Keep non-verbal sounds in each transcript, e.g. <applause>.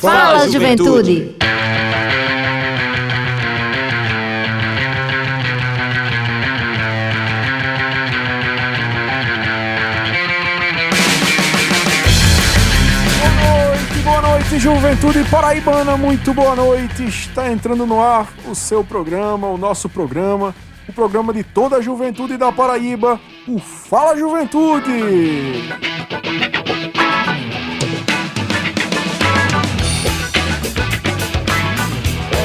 Fala, juventude. Boa noite, Juventude Paraibana, muito boa noite. Está entrando no ar o seu programa, o nosso programa, o programa de toda a juventude da Paraíba, o Fala Juventude.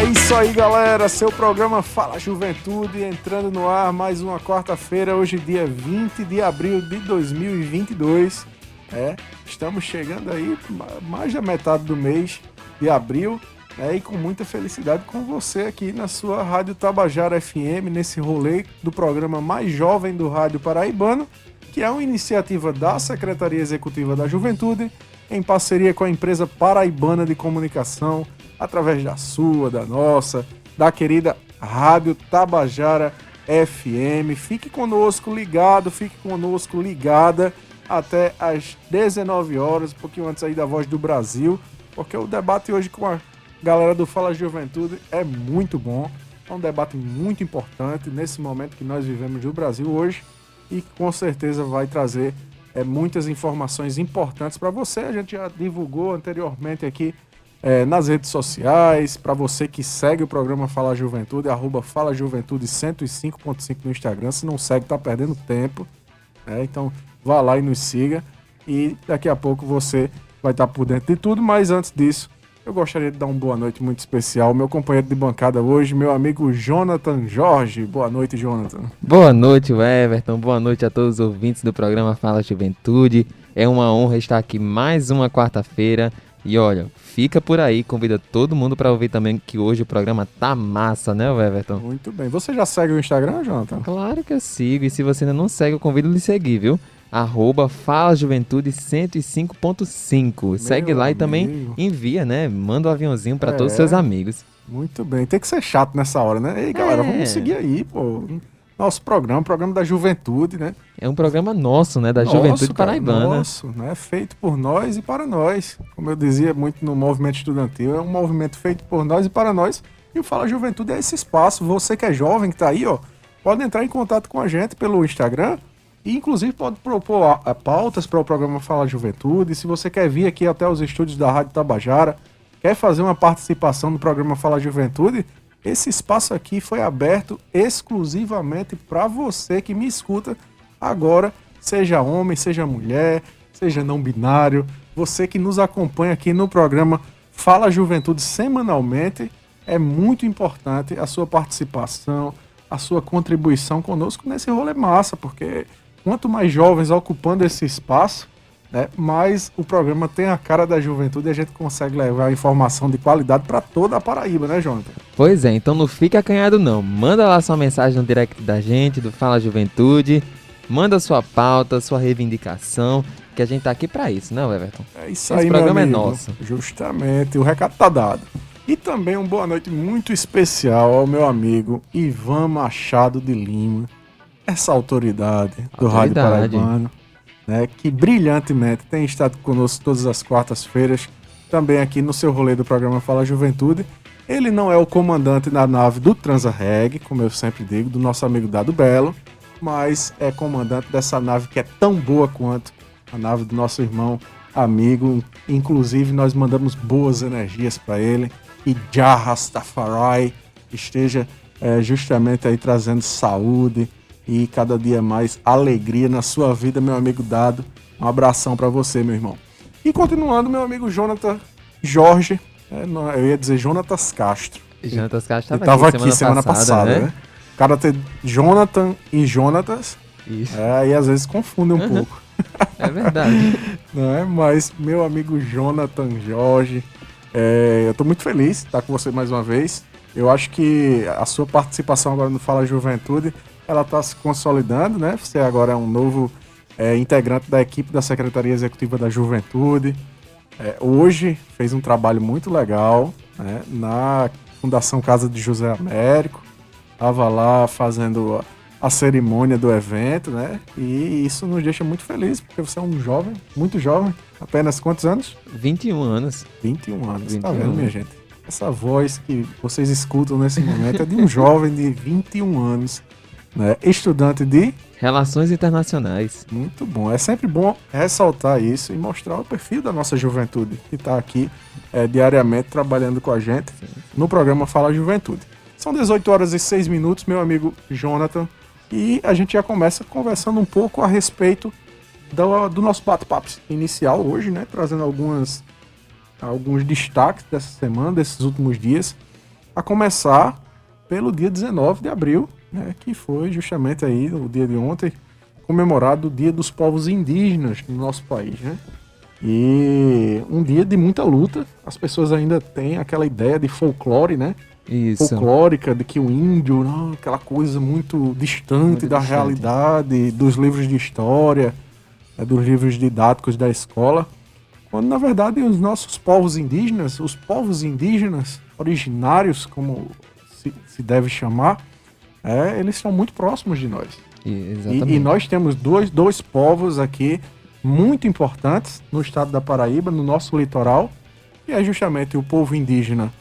É isso aí, galera. Seu programa Fala Juventude entrando no ar mais uma quarta-feira, hoje dia 20 de abril de 2022. É, estamos chegando aí mais da metade do mês de abril né, e com muita felicidade com você aqui na sua Rádio Tabajara FM, nesse rolê do programa mais jovem do Rádio Paraibano, que é uma iniciativa da Secretaria Executiva da Juventude, em parceria com a empresa Paraibana de Comunicação, através da sua, da nossa, da querida Rádio Tabajara FM. Fique conosco ligado, fique conosco ligada até às 19 horas, um pouquinho antes aí da Voz do Brasil, porque o debate hoje com a galera do Fala Juventude é muito bom. É um debate muito importante nesse momento que nós vivemos no Brasil hoje e com certeza vai trazer é, muitas informações importantes para você. A gente já divulgou anteriormente aqui é, nas redes sociais, para você que segue o programa Fala Juventude, arroba Fala Juventude 105.5 no Instagram. Se não segue, tá perdendo tempo. Né? Então vá lá e nos siga. E daqui a pouco você vai estar por dentro de tudo. Mas antes disso, eu gostaria de dar uma boa noite muito especial meu companheiro de bancada hoje, meu amigo Jonathan Jorge. Boa noite, Jonathan. Boa noite, Everton. Boa noite a todos os ouvintes do programa Fala Juventude. É uma honra estar aqui mais uma quarta-feira. E olha, fica por aí, convida todo mundo para ouvir também que hoje o programa tá massa, né, Everton? Muito bem. Você já segue o Instagram, Jonathan? Claro que eu sigo. E se você ainda não segue, eu convido a lhe seguir, viu? arroba Fala Juventude 105.5. Segue lá amigo. e também envia, né? Manda um aviãozinho para é, todos os seus amigos. Muito bem. Tem que ser chato nessa hora, né? Ei, galera, é. vamos seguir aí, pô. Nosso programa, programa da juventude, né? É um programa nosso, né? Da nosso, juventude cara, paraibana. Nosso, né? Feito por nós e para nós. Como eu dizia muito no movimento estudantil, é um movimento feito por nós e para nós. E o Fala Juventude é esse espaço. Você que é jovem, que tá aí, ó, pode entrar em contato com a gente pelo Instagram e, inclusive, pode propor pautas para o programa Fala Juventude. Se você quer vir aqui até os estúdios da Rádio Tabajara, quer fazer uma participação no programa Fala Juventude, esse espaço aqui foi aberto exclusivamente para você que me escuta agora, seja homem, seja mulher, seja não binário, você que nos acompanha aqui no programa Fala Juventude semanalmente, é muito importante a sua participação, a sua contribuição conosco. Nesse rolê massa, porque quanto mais jovens ocupando esse espaço, né, mais o programa tem a cara da juventude e a gente consegue levar informação de qualidade para toda a Paraíba, né, Jonathan? Pois é, então não fica acanhado não. Manda lá sua mensagem no direct da gente, do Fala Juventude. Manda sua pauta, sua reivindicação, que a gente tá aqui para isso, né, Everton? É isso Esse aí, programa é nosso. Justamente, o recado tá dado. E também uma boa noite muito especial ao meu amigo Ivan Machado de Lima, essa autoridade do autoridade. Rádio Paraibano, né, que brilhantemente tem estado conosco todas as quartas-feiras, também aqui no seu rolê do programa Fala Juventude. Ele não é o comandante da nave do Transarreg, como eu sempre digo, do nosso amigo Dado Belo, mas é comandante dessa nave que é tão boa quanto a nave do nosso irmão amigo. Inclusive, nós mandamos boas energias para ele. E Jah Rastafari esteja é, justamente aí trazendo saúde, e cada dia mais alegria na sua vida, meu amigo Dado. Um abração para você, meu irmão. E continuando, meu amigo Jonathan Jorge, é, eu ia dizer Jonatas Castro. Jonatas Castro estava aqui, aqui semana, semana passada, passada né? né? O cara tem Jonathan e Jonatas. Isso. É, aí às vezes confunde um uhum. pouco. É verdade. <laughs> Não é? Mas, meu amigo Jonathan Jorge, é, eu estou muito feliz de estar com você mais uma vez. Eu acho que a sua participação agora no Fala Juventude ela está se consolidando, né? Você agora é um novo é, integrante da equipe da Secretaria Executiva da Juventude. É, hoje fez um trabalho muito legal né? na Fundação Casa de José Américo. Estava lá fazendo a cerimônia do evento, né? E isso nos deixa muito felizes, porque você é um jovem, muito jovem, apenas quantos anos? 21 anos. 21 anos, 21 tá vendo, anos. minha gente? Essa voz que vocês escutam nesse momento é de um jovem de 21 anos, né? Estudante de Relações Internacionais. Muito bom. É sempre bom ressaltar isso e mostrar o perfil da nossa juventude que está aqui é, diariamente trabalhando com a gente Sim. no programa Fala Juventude. São 18 horas e 6 minutos, meu amigo Jonathan. E a gente já começa conversando um pouco a respeito do, do nosso bate-papo inicial hoje, né? Trazendo algumas, alguns destaques dessa semana, desses últimos dias. A começar pelo dia 19 de abril, né? Que foi justamente aí, o dia de ontem, comemorado o Dia dos Povos Indígenas no nosso país, né? E um dia de muita luta. As pessoas ainda têm aquela ideia de folclore, né? Isso. folclórica de que o índio, não, aquela coisa muito distante muito da distante. realidade, dos livros de história, né, dos livros didáticos da escola. Quando na verdade os nossos povos indígenas, os povos indígenas originários, como se, se deve chamar, é, eles são muito próximos de nós. E, e, e nós temos dois, dois povos aqui muito importantes no estado da Paraíba, no nosso litoral, e é justamente o povo indígena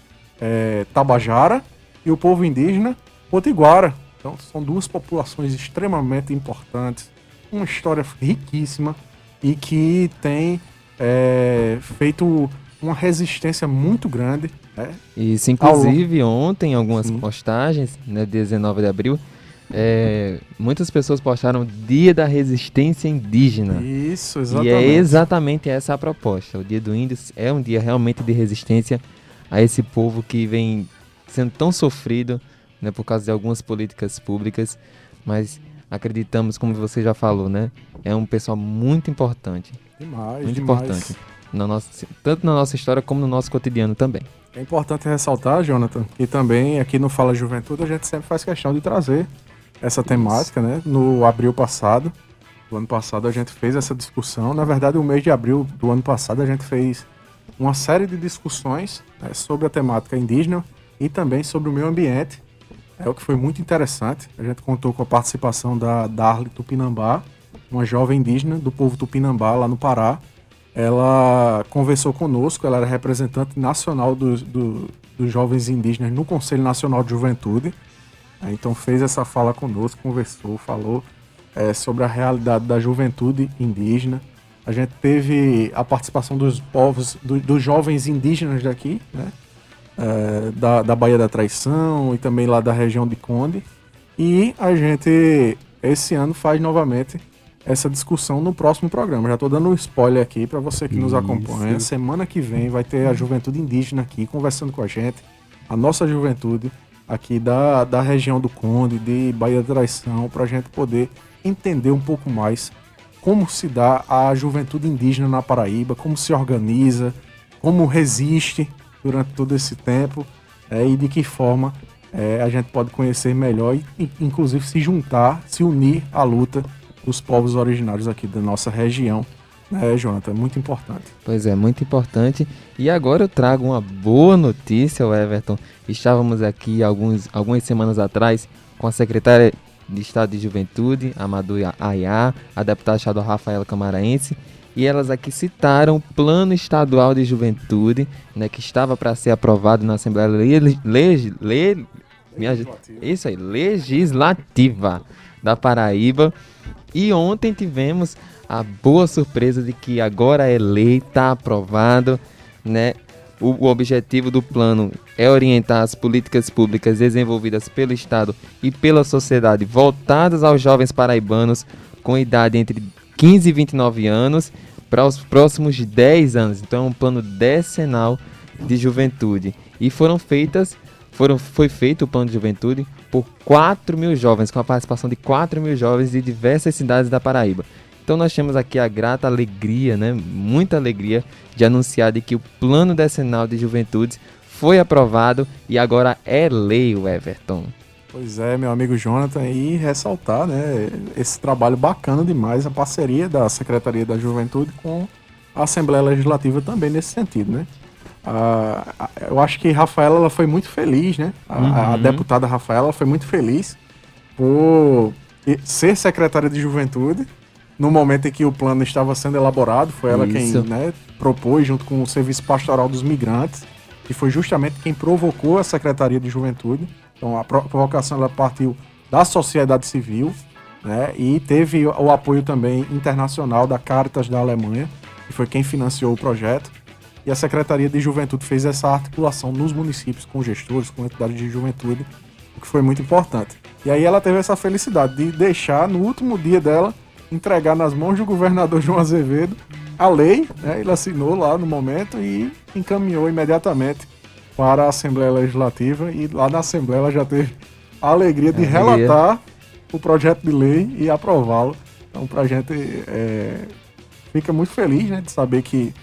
é, Tabajara e o povo indígena Potiguara. Então são duas populações extremamente importantes, uma história riquíssima e que tem é, feito uma resistência muito grande. Né? Isso, inclusive Ao... ontem, algumas Sim. postagens, né, 19 de abril, é, muitas pessoas postaram Dia da Resistência Indígena. Isso, exatamente. E é exatamente essa a proposta. O Dia do Índio é um dia realmente de resistência a esse povo que vem sendo tão sofrido né, por causa de algumas políticas públicas, mas acreditamos, como você já falou, né, é um pessoal muito importante. Demais, muito demais. importante. Na nossa, tanto na nossa história como no nosso cotidiano também. É importante ressaltar, Jonathan, que também aqui no Fala Juventude a gente sempre faz questão de trazer essa temática, né? No abril passado, do ano passado, a gente fez essa discussão. Na verdade, o mês de abril do ano passado, a gente fez uma série de discussões né, sobre a temática indígena e também sobre o meio ambiente. É o que foi muito interessante. A gente contou com a participação da Darly Tupinambá, uma jovem indígena do povo Tupinambá, lá no Pará. Ela conversou conosco, ela era representante nacional dos, do, dos jovens indígenas no Conselho Nacional de Juventude. Então fez essa fala conosco, conversou, falou é, sobre a realidade da juventude indígena, a gente teve a participação dos povos, do, dos jovens indígenas daqui, né? É, da, da Baía da Traição e também lá da região de Conde. E a gente, esse ano, faz novamente essa discussão no próximo programa. Já estou dando um spoiler aqui para você que Isso. nos acompanha. Semana que vem vai ter a juventude indígena aqui conversando com a gente, a nossa juventude aqui da, da região do Conde, de Baía da Traição, para a gente poder entender um pouco mais como se dá a juventude indígena na Paraíba, como se organiza, como resiste durante todo esse tempo é, e de que forma é, a gente pode conhecer melhor e, inclusive, se juntar, se unir à luta dos povos originários aqui da nossa região. É, Jonathan, muito importante. Pois é, muito importante. E agora eu trago uma boa notícia, Everton. Estávamos aqui alguns, algumas semanas atrás com a secretária de Estado de Juventude, Amadou Ayá, a deputada estadual Rafaela Camaraense, e elas aqui citaram o Plano Estadual de Juventude, né, que estava para ser aprovado na Assembleia le, le, le, isso aí, Legislativa da Paraíba. E ontem tivemos a boa surpresa de que agora é lei, está aprovado, né? O, objetivo do plano é orientar as políticas públicas desenvolvidas pelo Estado e pela sociedade voltadas aos jovens paraibanos com idade entre 15 e 29 anos para os próximos 10 anos. Então é um plano decenal de juventude. E foram feitas, foram, foi feito o plano de juventude por 4 mil jovens, com a participação de 4 mil jovens de diversas cidades da Paraíba. Então nós temos aqui a grata alegria, né, muita alegria de anunciar de que o Plano Decenal de Juventudes foi aprovado e agora é lei o Everton. Pois é, meu amigo Jonathan, e ressaltar, né, esse trabalho bacana demais, a parceria da Secretaria da Juventude com a Assembleia Legislativa também nesse sentido, né? Eu acho que Rafaela ela foi muito feliz, né? A, uhum. a deputada Rafaela foi muito feliz por ser secretária de juventude no momento em que o plano estava sendo elaborado. Foi ela Isso. quem né, propôs, junto com o Serviço Pastoral dos Migrantes, e foi justamente quem provocou a Secretaria de Juventude. Então a provocação ela partiu da sociedade civil né, e teve o apoio também internacional da Caritas da Alemanha, que foi quem financiou o projeto. E a Secretaria de Juventude fez essa articulação nos municípios com gestores, com entidades de juventude, o que foi muito importante. E aí ela teve essa felicidade de deixar no último dia dela entregar nas mãos do governador João Azevedo a lei, né, ele assinou lá no momento e encaminhou imediatamente para a Assembleia Legislativa e lá na Assembleia ela já teve a alegria de relatar o projeto de lei e aprová-lo. Então, para a gente é, fica muito feliz né, de saber que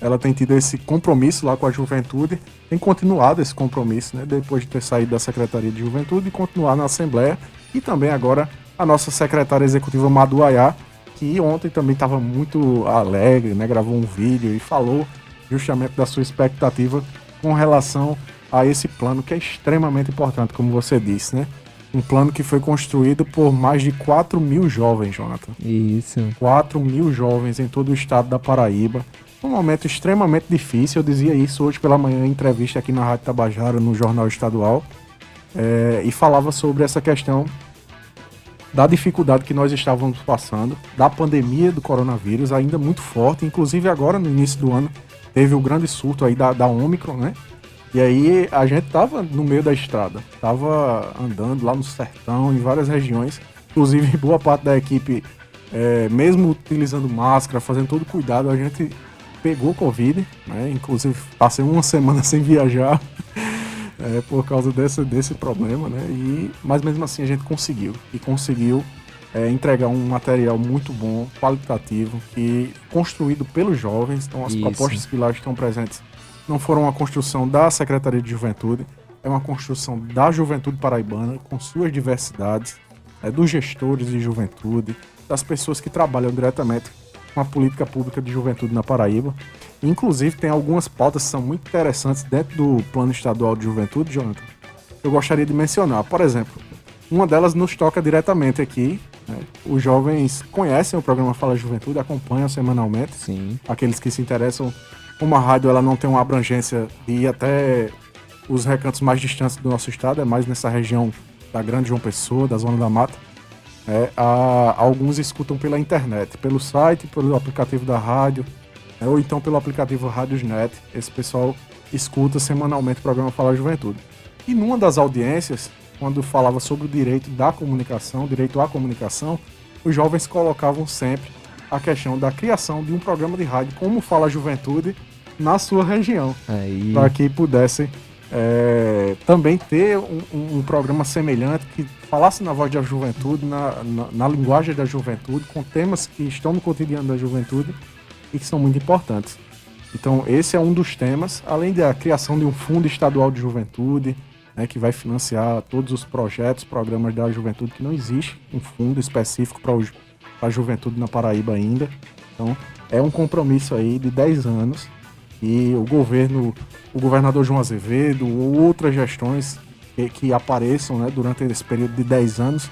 ela tem tido esse compromisso lá com a juventude, tem continuado esse compromisso, né, depois de ter saído da Secretaria de Juventude e continuar na Assembleia, e também agora a nossa secretária executiva Madu Ayá, que ontem também estava muito alegre, né, gravou um vídeo e falou justamente da sua expectativa com relação a esse plano que é extremamente importante, como você disse, né? Um plano que foi construído por mais de 4 mil jovens, Jonathan. Isso. 4 mil jovens em todo o estado da Paraíba um momento extremamente difícil. Eu dizia isso hoje pela manhã em entrevista aqui na Rádio Tabajara, no Jornal Estadual, é, e falava sobre essa questão da dificuldade que nós estávamos passando, da pandemia do coronavírus, ainda muito forte. Inclusive, agora no início do ano, teve o grande surto aí da, da Omicron, né? E aí a gente tava no meio da estrada, tava andando lá no sertão, em várias regiões. Inclusive, <laughs> boa parte da equipe, é, mesmo utilizando máscara, fazendo todo cuidado, a gente pegou Covid, né? Inclusive passei uma <laughs> semana sem viajar é, por causa desse, desse problema, né? E, mas mesmo assim a gente conseguiu. E conseguiu é, entregar um material muito bom, qualitativo, que construído pelos jovens. Então as Isso. propostas que lá estão presentes não foram uma construção da Secretaria de Juventude, é uma construção da juventude paraibana, com suas diversidades, é, dos gestores de juventude, das pessoas que trabalham diretamente com a política pública de juventude na Paraíba. Inclusive, tem algumas pautas que são muito interessantes dentro do Plano Estadual de Juventude, Jonathan. Eu gostaria de mencionar, por exemplo, uma delas nos toca diretamente aqui. Né? Os jovens conhecem o programa Fala Juventude, acompanham semanalmente. Sim. Aqueles que se interessam, como a rádio ela não tem uma abrangência de ir até os recantos mais distantes do nosso estado, é mais nessa região da Grande João Pessoa, da Zona da Mata. É, a, alguns escutam pela internet, pelo site, pelo aplicativo da rádio, é, ou então pelo aplicativo Rádiosnet. Esse pessoal escuta semanalmente o programa Fala Juventude. E numa das audiências, quando falava sobre o direito da comunicação, direito à comunicação, os jovens colocavam sempre a questão da criação de um programa de rádio como Fala Juventude na sua região, para que pudessem é, também ter um, um, programa semelhante que falasse na voz da juventude, na, na, na, linguagem da juventude, com temas que estão no cotidiano da juventude e que são muito importantes. Então, esse é um dos temas, além da criação de um fundo estadual de juventude, né, que vai financiar todos os projetos, programas da juventude, que não existe um fundo específico para a juventude na Paraíba ainda. Então, é um compromisso aí de 10 anos e o governo, o governador João Azevedo ou outras gestões que, que apareçam né, durante esse período de 10 anos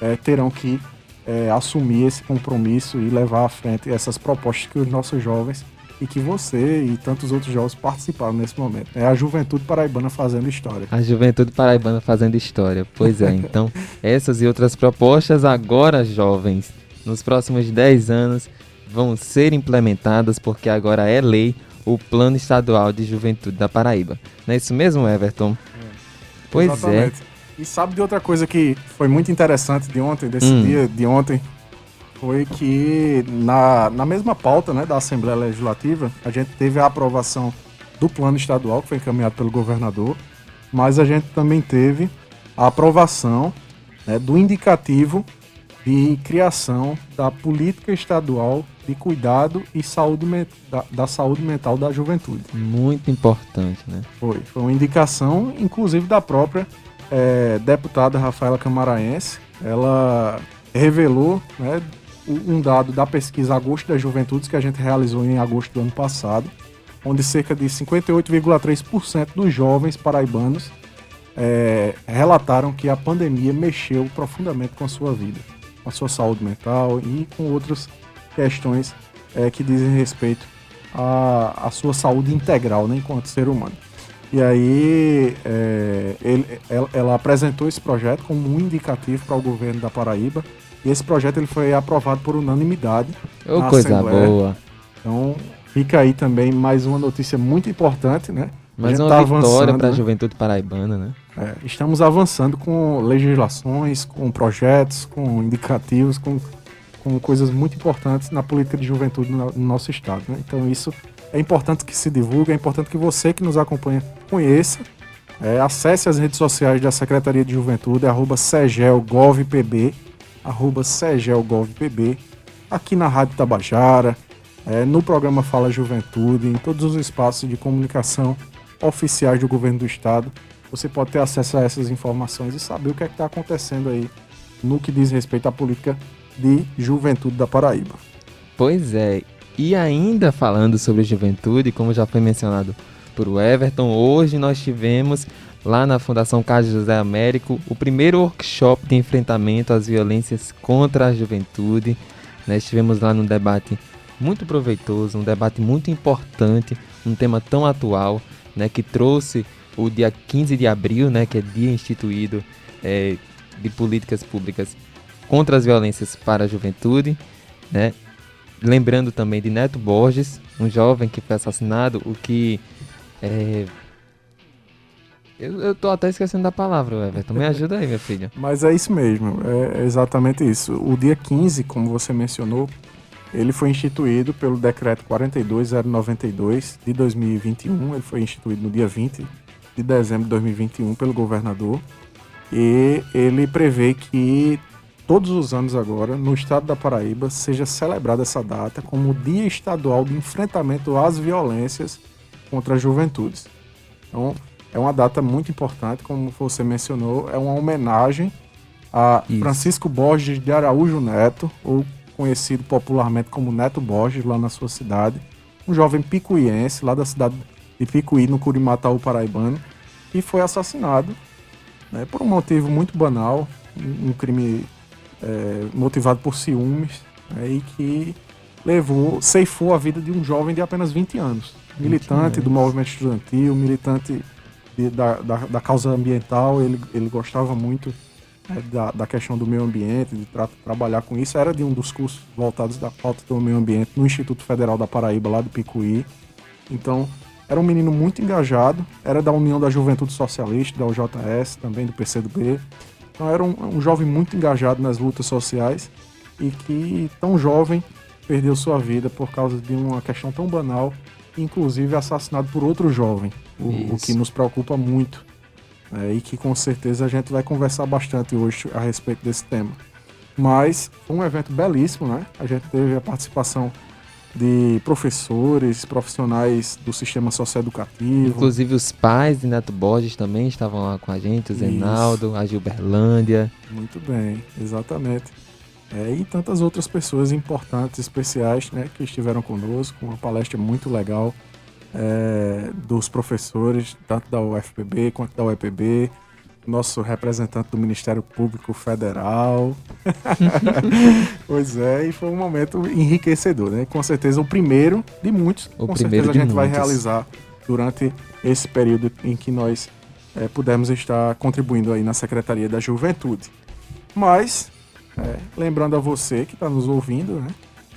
é, terão que é, assumir esse compromisso e levar à frente essas propostas que os nossos jovens e que você e tantos outros jovens participaram nesse momento. É a juventude paraibana fazendo história. A juventude paraibana fazendo história. Pois é, <laughs> então essas e outras propostas agora, jovens, nos próximos 10 anos vão ser implementadas porque agora é lei o Plano Estadual de Juventude da Paraíba. Não é isso mesmo, Everton? Pois é. Exatamente. é. E sabe de outra coisa que foi muito interessante de ontem, desse hum. dia de ontem? Foi que na, na mesma pauta né, da Assembleia Legislativa, a gente teve a aprovação do plano estadual, que foi encaminhado pelo governador, mas a gente também teve a aprovação né, do indicativo de criação da política estadual de cuidado e saúde da, da, saúde mental da juventude. Muito importante, né? Foi. Foi uma indicação, inclusive, da própria é, deputada Rafaela Camaraense. Ela revelou né, um dado da pesquisa Agosto das Juventudes que a gente realizou em agosto do ano passado, onde cerca de 58,3% dos jovens paraibanos é, relataram que a pandemia mexeu profundamente com a sua vida. com a sua saúde mental e com outras questões é, que dizem respeito à, à sua saúde integral, né, enquanto ser humano. E aí é, ele, ela, ela, apresentou esse projeto como um indicativo para o governo da Paraíba. E esse projeto ele foi aprovado por unanimidade. Oh, coisa Assembleia. boa. Então fica aí também mais uma notícia muito importante, né? Mais uma tá vitória para a né? juventude paraibana, né? É, estamos avançando com legislações, com projetos, com indicativos, com, com coisas muito importantes na política de juventude no, no nosso estado. Né? Então isso é importante que se divulgue, é importante que você que nos acompanha conheça. É, acesse as redes sociais da Secretaria de Juventude, arroba segelgovpb, arroba segelgovpb, aqui na Rádio Tabajara, é, no programa Fala Juventude, em todos os espaços de comunicação oficiais do governo do estado. Você pode ter acesso a essas informações e saber o que é está acontecendo aí no que diz respeito à política de juventude da Paraíba. Pois é, e ainda falando sobre juventude, como já foi mencionado por Everton, hoje nós tivemos lá na Fundação Carlos José Américo o primeiro workshop de enfrentamento às violências contra a juventude. Nós estivemos lá num debate muito proveitoso, um debate muito importante, um tema tão atual, né, que trouxe o dia 15 de abril, né, que é dia instituído é, de políticas públicas contra as violências para a juventude, né, lembrando também de Neto Borges, um jovem que foi assassinado, o que. É... Eu, eu tô até esquecendo da palavra, Everton. Me ajuda aí, minha filha. <laughs> Mas é isso mesmo, é exatamente isso. O dia 15, como você mencionou, ele foi instituído pelo decreto 42092 de 2021. Ele foi instituído no dia 20 de dezembro de 2021 pelo governador. E ele prevê que todos os anos agora, no estado da Paraíba, seja celebrada essa data como o Dia Estadual de Enfrentamento às Violências contra as Juventudes. Então, é uma data muito importante, como você mencionou, é uma homenagem a Isso. Francisco Borges de Araújo Neto, ou conhecido popularmente como Neto Borges, lá na sua cidade, um jovem picuiense, lá da cidade de Picuí, no Curimataú paraibano, que foi assassinado né, por um motivo muito banal, um crime é, motivado por ciúmes né, e que levou, ceifou a vida de um jovem de apenas 20 anos. Militante do movimento estudantil, militante de, da, da, da, causa ambiental, ele, ele gostava muito né, da, da questão do meio ambiente, de tra trabalhar com isso. Era de um dos cursos voltados da pauta do meio ambiente no Instituto Federal da Paraíba, lá do Picuí. Então, era um menino muito engajado, era da União da Juventude Socialista, da UJS, também do PCdoB. Então era um, um jovem muito engajado nas lutas sociais e que, tão jovem, perdeu sua vida por causa de uma questão tão banal, inclusive assassinado por outro jovem, o, o que nos preocupa muito. É, e que com certeza a gente vai conversar bastante hoje a respeito desse tema. Mas foi um evento belíssimo, né? A gente teve a participação de professores, profissionais do sistema socioeducativo. Inclusive os pais de Neto Borges também estavam lá com a gente, o Zenaldo, Isso. a Gilberlândia. Muito bem, exatamente. É, e tantas outras pessoas importantes, especiais, né, que estiveram conosco, uma palestra muito legal é, dos professores, tanto da UFPB quanto da UEPB, nosso representante do Ministério Público Federal. <laughs> pois é, e foi um momento enriquecedor, né? Com certeza o primeiro de muitos. O com certeza a gente muitos. vai realizar durante esse período em que nós é, pudemos estar contribuindo aí na Secretaria da Juventude. Mas, é, lembrando a você que está nos ouvindo, né?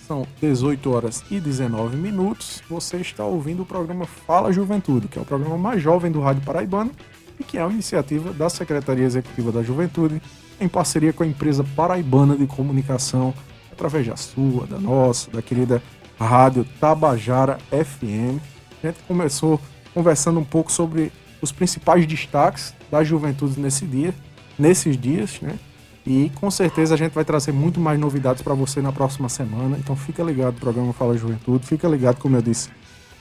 São 18 horas e 19 minutos. Você está ouvindo o programa Fala Juventude, que é o programa mais jovem do Rádio Paraibano e que é uma iniciativa da Secretaria Executiva da Juventude, em parceria com a empresa paraibana de comunicação, através da sua, da nossa, da querida Rádio Tabajara FM. A gente começou conversando um pouco sobre os principais destaques da juventude nesse dia, nesses dias, né? E com certeza a gente vai trazer muito mais novidades para você na próxima semana. Então fica ligado no programa Fala Juventude, fica ligado, como eu disse,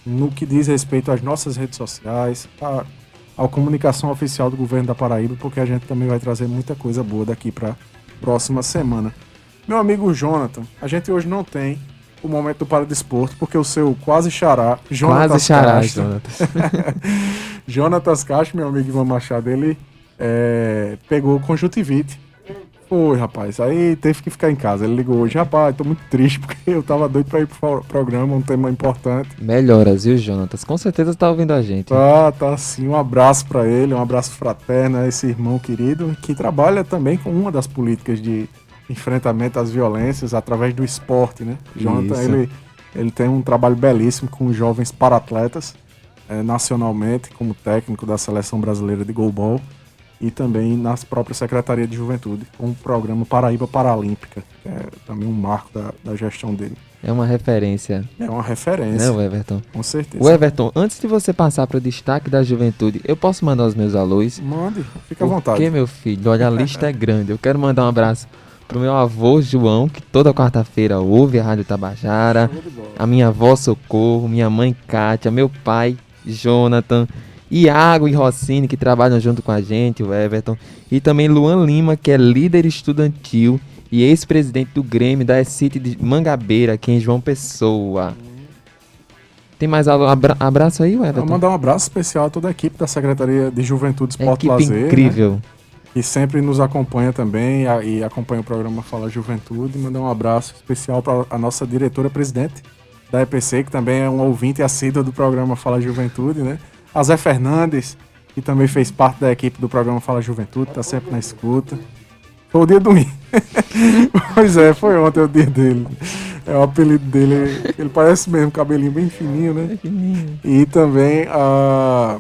no que diz respeito às nossas redes sociais, a à comunicação oficial do governo da Paraíba, porque a gente também vai trazer muita coisa boa daqui para próxima semana. Meu amigo Jonathan, a gente hoje não tem o momento do Paradesporto, porque o seu quase xará, Jonatas quase xará, Jonatas. <laughs> Jonatas Castro, meu amigo Ivan Machado, ele é, pegou conjuntivite. Foi, rapaz. Aí teve que ficar em casa. Ele ligou hoje, rapaz, tô muito triste <laughs> porque eu tava doido pra ir pro programa, um tema importante. Melhoras, viu, Jonatas? Com certeza tá ouvindo a gente. Tá, tá sim. Um abraço para ele, um abraço fraterno a esse irmão querido que trabalha também com uma das políticas de enfrentamento às violências através do esporte, né? Jonathan, ele, ele tem um trabalho belíssimo com jovens paratletas, é, nacionalmente, como técnico da seleção brasileira de goalball e também nas próprias Secretarias de Juventude, com o programa Paraíba Paralímpica, que é também um marco da, da gestão dele. É uma referência. É uma referência. Né, Everton? Com certeza. O Everton, antes de você passar para o destaque da juventude, eu posso mandar os meus alôs? Mande, fica à vontade. Porque, meu filho, olha, a lista é grande. Eu quero mandar um abraço pro meu avô João, que toda quarta-feira ouve a Rádio Tabajara, a minha avó Socorro, minha mãe Kátia, meu pai Jonathan, Iago e Rossini, que trabalham junto com a gente, o Everton, e também Luan Lima, que é líder estudantil e ex-presidente do Grêmio da City de Mangabeira, aqui em João Pessoa. Tem mais? Abra abraço aí, Everton? Vou mandar um abraço especial a toda a equipe da Secretaria de Juventude, Esporte e Lazer. Né? incrível. Né? Que sempre nos acompanha também e acompanha o programa Fala Juventude. Mandar um abraço especial para a nossa diretora-presidente da EPC, que também é um ouvinte assíduo do programa Fala Juventude, né? A Zé Fernandes, que também fez parte da equipe do programa Fala Juventude, tá sempre na escuta. Foi o dia do mim. <laughs> pois é, foi ontem o dia dele. É o apelido dele. Ele parece mesmo, cabelinho bem fininho, né? fininho. E também a.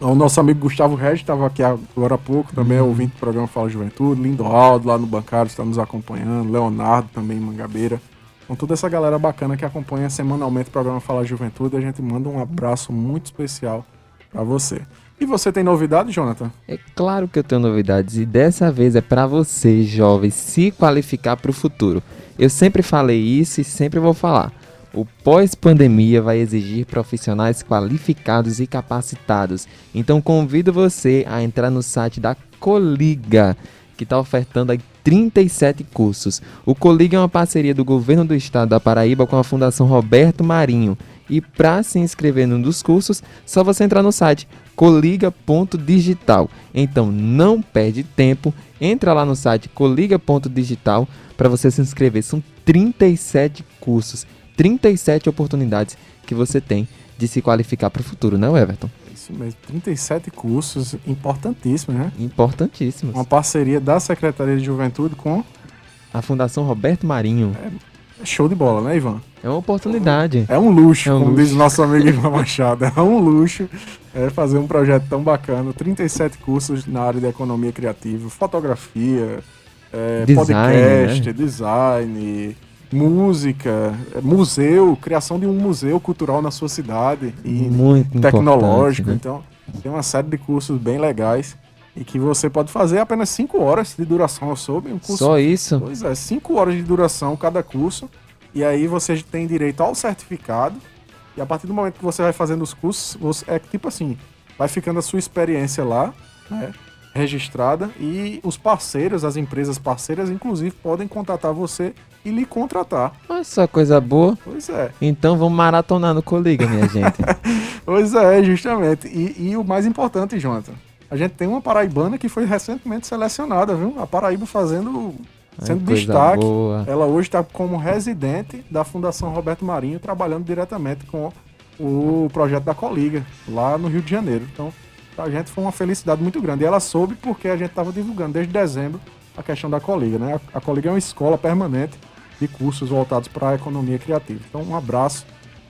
O nosso amigo Gustavo Regis estava aqui agora há pouco, também é uhum. ouvinte do programa Fala Juventude. Lindo Aldo lá no bancário está nos acompanhando. Leonardo também Mangabeira. Com toda essa galera bacana que acompanha semanalmente o programa Fala Juventude, a gente manda um abraço muito especial para você. E você tem novidades, Jonathan? É claro que eu tenho novidades e dessa vez é para você, jovem, se qualificar para o futuro. Eu sempre falei isso e sempre vou falar. O pós-pandemia vai exigir profissionais qualificados e capacitados. Então convido você a entrar no site da Coliga, que está ofertando aí 37 cursos. O Coliga é uma parceria do governo do estado da Paraíba com a Fundação Roberto Marinho. E para se inscrever num dos cursos, só você entrar no site coliga.digital. Então não perde tempo, entra lá no site coliga.digital para você se inscrever. São 37 cursos, 37 oportunidades que você tem de se qualificar para o futuro, não, né, Everton? Isso mesmo, 37 cursos importantíssimos, né? Importantíssimos. Uma parceria da Secretaria de Juventude com a Fundação Roberto Marinho. É show de bola, né, Ivan? É uma oportunidade. É um luxo, é um como luxo. diz o nosso amigo Ivan Machado. É um luxo é, fazer um projeto tão bacana. 37 cursos na área de economia criativa, fotografia, é, design, podcast, né? design, música, museu, criação de um museu cultural na sua cidade e Muito tecnológico. Né? Então, tem uma série de cursos bem legais e que você pode fazer apenas 5 horas de duração, eu soube. Um curso, Só isso? Pois é, 5 horas de duração cada curso. E aí você tem direito ao certificado. E a partir do momento que você vai fazendo os cursos, você, é tipo assim, vai ficando a sua experiência lá, né? Registrada e os parceiros, as empresas parceiras, inclusive, podem contatar você e lhe contratar. Olha só coisa boa. Pois é. Então vamos maratonar no Coliga, minha <laughs> gente. pois é, justamente. E, e, o mais importante, Jonathan, a gente tem uma paraibana que foi recentemente selecionada, viu? A Paraíba fazendo sendo destaque. Boa. Ela hoje está como residente da Fundação Roberto Marinho, trabalhando diretamente com o projeto da Coliga, lá no Rio de Janeiro. Então, a gente foi uma felicidade muito grande. E ela soube porque a gente estava divulgando desde dezembro a questão da Coliga, né? A Coliga é uma escola permanente de cursos voltados para a economia criativa. Então, um abraço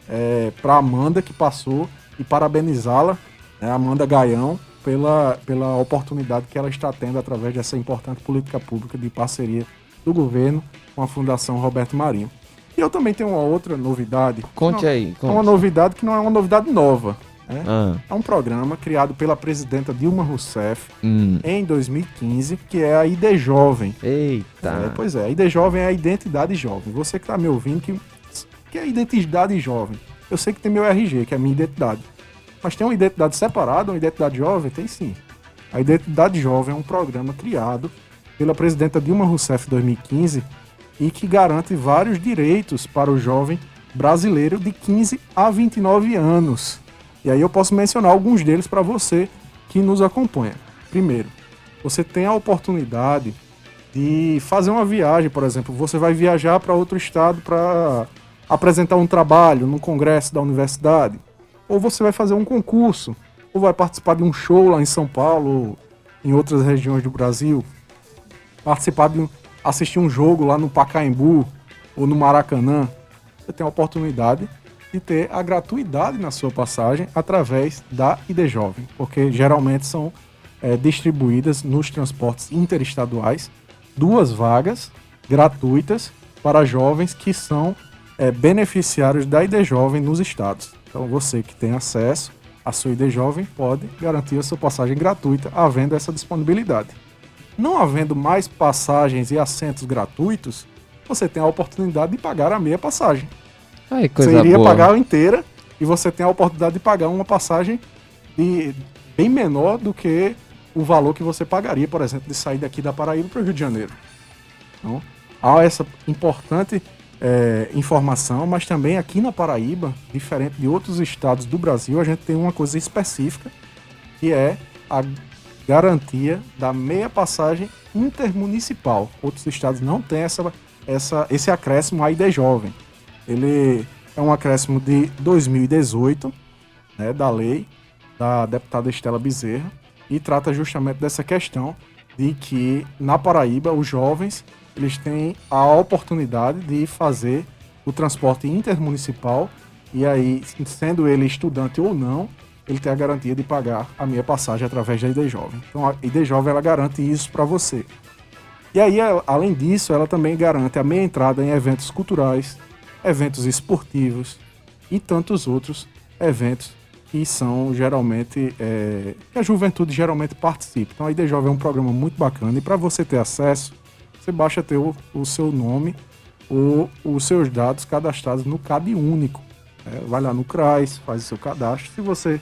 é, para Amanda que passou e parabenizá-la, né, Amanda Gaião, pela, pela oportunidade que ela está tendo através dessa importante política pública de parceria do governo com a Fundação Roberto Marinho. E eu também tenho uma outra novidade. Conte não, aí. Conte. Uma novidade que não é uma novidade nova. Né? Ah. É um programa criado pela presidenta Dilma Rousseff hum. em 2015, que é a ID Jovem. Eita! É, pois é, a ID Jovem é a identidade jovem. Você que está me ouvindo, que, que é a identidade jovem. Eu sei que tem meu RG, que é a minha identidade. Mas tem uma identidade separada, uma identidade jovem? Tem sim. A Identidade Jovem é um programa criado pela presidenta Dilma Rousseff em 2015 e que garante vários direitos para o jovem brasileiro de 15 a 29 anos. E aí eu posso mencionar alguns deles para você que nos acompanha. Primeiro, você tem a oportunidade de fazer uma viagem, por exemplo. Você vai viajar para outro estado para apresentar um trabalho num congresso da universidade, ou você vai fazer um concurso, ou vai participar de um show lá em São Paulo, ou em outras regiões do Brasil, participar de um, assistir um jogo lá no Pacaembu ou no Maracanã. Você tem a oportunidade de ter a gratuidade na sua passagem através da ID Jovem, porque geralmente são é, distribuídas nos transportes interestaduais duas vagas gratuitas para jovens que são é, beneficiários da ID Jovem nos estados. Então você que tem acesso à sua ID Jovem pode garantir a sua passagem gratuita, havendo essa disponibilidade. Não havendo mais passagens e assentos gratuitos, você tem a oportunidade de pagar a meia passagem. Ai, você iria boa. pagar a inteira e você tem a oportunidade de pagar uma passagem de, bem menor do que o valor que você pagaria, por exemplo, de sair daqui da Paraíba para o Rio de Janeiro. Então, há essa importante é, informação, mas também aqui na Paraíba, diferente de outros estados do Brasil, a gente tem uma coisa específica, que é a garantia da meia passagem intermunicipal. Outros estados não têm essa, essa, esse acréscimo aí de jovem. Ele é um acréscimo de 2018, né, da lei da deputada Estela Bezerra, e trata justamente dessa questão de que na Paraíba os jovens eles têm a oportunidade de fazer o transporte intermunicipal e aí, sendo ele estudante ou não, ele tem a garantia de pagar a minha passagem através da ID Jovem. Então a ID Jovem ela garante isso para você. E aí, além disso, ela também garante a meia entrada em eventos culturais, eventos esportivos e tantos outros eventos que são geralmente é, que a juventude geralmente participa. Então a ID Jovem é um programa muito bacana e para você ter acesso, você basta ter o, o seu nome ou os seus dados cadastrados no CAD único. É, vai lá no CRAS, faz o seu cadastro. Se você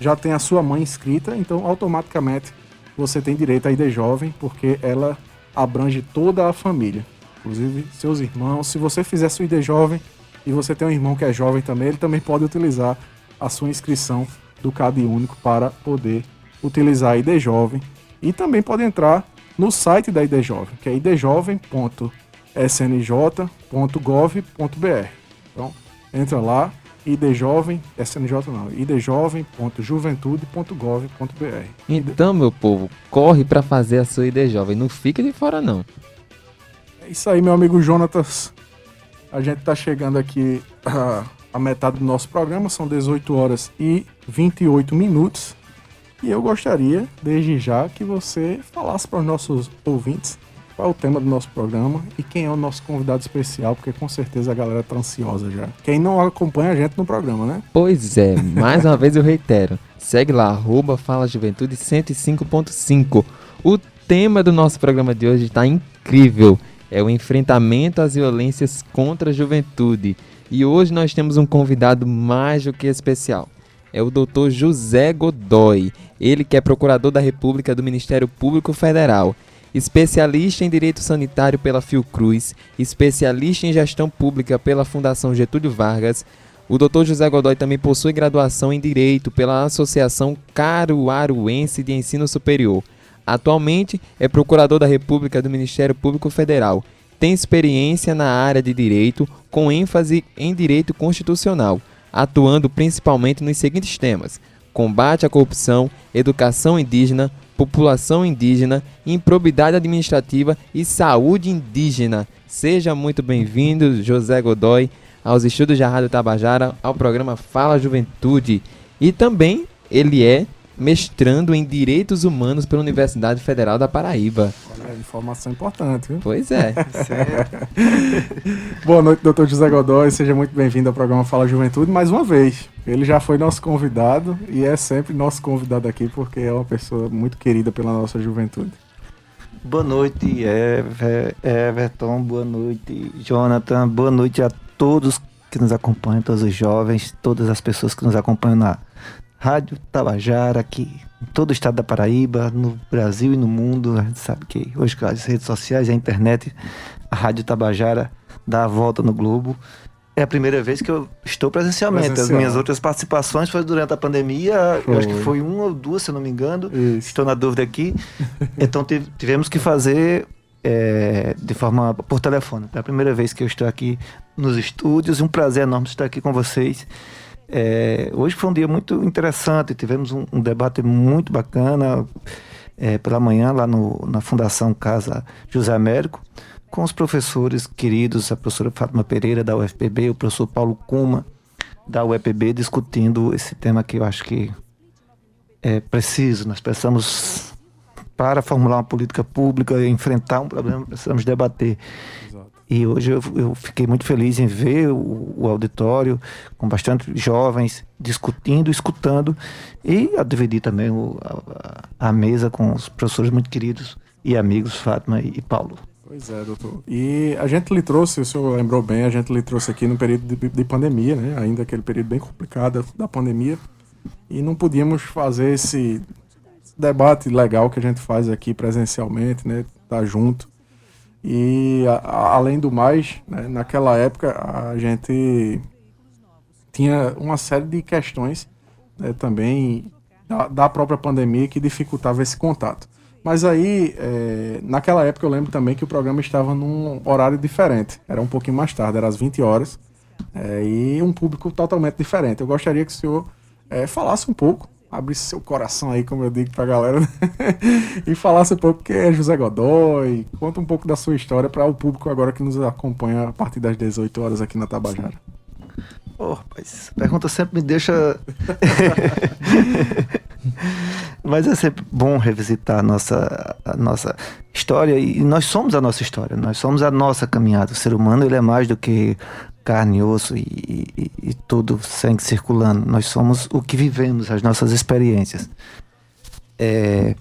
já tem a sua mãe inscrita, então automaticamente você tem direito à ID Jovem, porque ela abrange toda a família, inclusive seus irmãos. Se você fizer sua ID Jovem e você tem um irmão que é jovem também, ele também pode utilizar a sua inscrição do CAD único para poder utilizar a ID Jovem. E também pode entrar no site da ID Jovem, que é idjovem.snj.gov.br. Então, entra lá, ID Jovem, SNJ não, idjovem.juventude.gov.br. Então, meu povo, corre para fazer a sua ID Jovem, não fica de fora não. É isso aí, meu amigo Jonatas. A gente tá chegando aqui a, a metade do nosso programa, são 18 horas e 28 minutos. E eu gostaria, desde já, que você falasse para os nossos ouvintes qual é o tema do nosso programa e quem é o nosso convidado especial, porque com certeza a galera tá ansiosa já. Quem não acompanha a gente no programa, né? Pois é, mais uma vez eu reitero. Segue lá, arroba Fala Juventude 105.5. O tema do nosso programa de hoje está incrível. É o enfrentamento às violências contra a juventude. E hoje nós temos um convidado mais do que especial é o Dr. José Godoy, ele que é procurador da República do Ministério Público Federal, especialista em direito sanitário pela Fiocruz, especialista em gestão pública pela Fundação Getúlio Vargas. O Dr. José Godoy também possui graduação em direito pela Associação Caruaruense de Ensino Superior. Atualmente é procurador da República do Ministério Público Federal. Tem experiência na área de direito, com ênfase em direito constitucional atuando principalmente nos seguintes temas: combate à corrupção, educação indígena, população indígena, improbidade administrativa e saúde indígena. Seja muito bem-vindo, José Godoy, aos estudos de Rádio Tabajara, ao programa Fala Juventude. E também ele é mestrando em Direitos Humanos pela Universidade Federal da Paraíba. Olha, informação importante, viu? Pois é. <laughs> Boa noite, doutor José Godoy. Seja muito bem-vindo ao programa Fala Juventude mais uma vez. Ele já foi nosso convidado e é sempre nosso convidado aqui porque é uma pessoa muito querida pela nossa juventude. Boa noite, Everton. Boa noite, Jonathan. Boa noite a todos que nos acompanham, todos os jovens, todas as pessoas que nos acompanham na Rádio Tabajara, aqui em todo o estado da Paraíba, no Brasil e no mundo. A gente sabe que hoje com as redes sociais, a internet, a Rádio Tabajara dá a volta no globo. É a primeira vez que eu estou presencialmente. Presencial. As minhas outras participações foi durante a pandemia. Foi. Eu acho que foi uma ou duas, se eu não me engano. Isso. Estou na dúvida aqui. <laughs> então tivemos que fazer é, de forma por telefone. É a primeira vez que eu estou aqui nos estúdios. Um prazer enorme estar aqui com vocês. É, hoje foi um dia muito interessante. Tivemos um, um debate muito bacana é, pela manhã lá no, na Fundação Casa José Américo com os professores queridos, a professora Fátima Pereira da UFPB, o professor Paulo Kuma da UEPB, discutindo esse tema que eu acho que é preciso. Nós precisamos para formular uma política pública, enfrentar um problema, precisamos debater. E hoje eu, eu, fiquei muito feliz em ver o, o, auditório com bastante jovens discutindo, escutando e a dividir também o, a, a, mesa com os professores muito queridos e amigos Fátima e, e Paulo. Pois é, doutor. E a gente lhe trouxe, o senhor lembrou bem, a gente lhe trouxe aqui no período de, de pandemia, né? Ainda aquele período bem complicado da pandemia. E não podíamos fazer esse debate legal que a gente faz aqui presencialmente, né? Tá junto. E a, a, além do mais, né, naquela época a gente tinha uma série de questões né, também da, da, própria pandemia que dificultava esse contato. Mas aí, é, naquela época eu lembro também que o programa estava num horário diferente. Era um pouquinho mais tarde, era às 20 horas. É, e um público totalmente diferente. Eu gostaria que o senhor é, falasse um pouco abrisse seu coração aí, como eu digo pra galera, né? <laughs> e falasse um pouco quem é José Godoy, conta um pouco da sua história para o público agora que nos acompanha a partir das 18 horas aqui na Tabajara. Oh, rapaz, pergunta sempre me deixa. <laughs> Mas é sempre bom revisitar a nossa, a nossa história e nós somos a nossa história, nós somos a nossa caminhada. O ser humano ele é mais do que carne, osso e, e, e todo sangue circulando. Nós somos o que vivemos, as nossas experiências. É,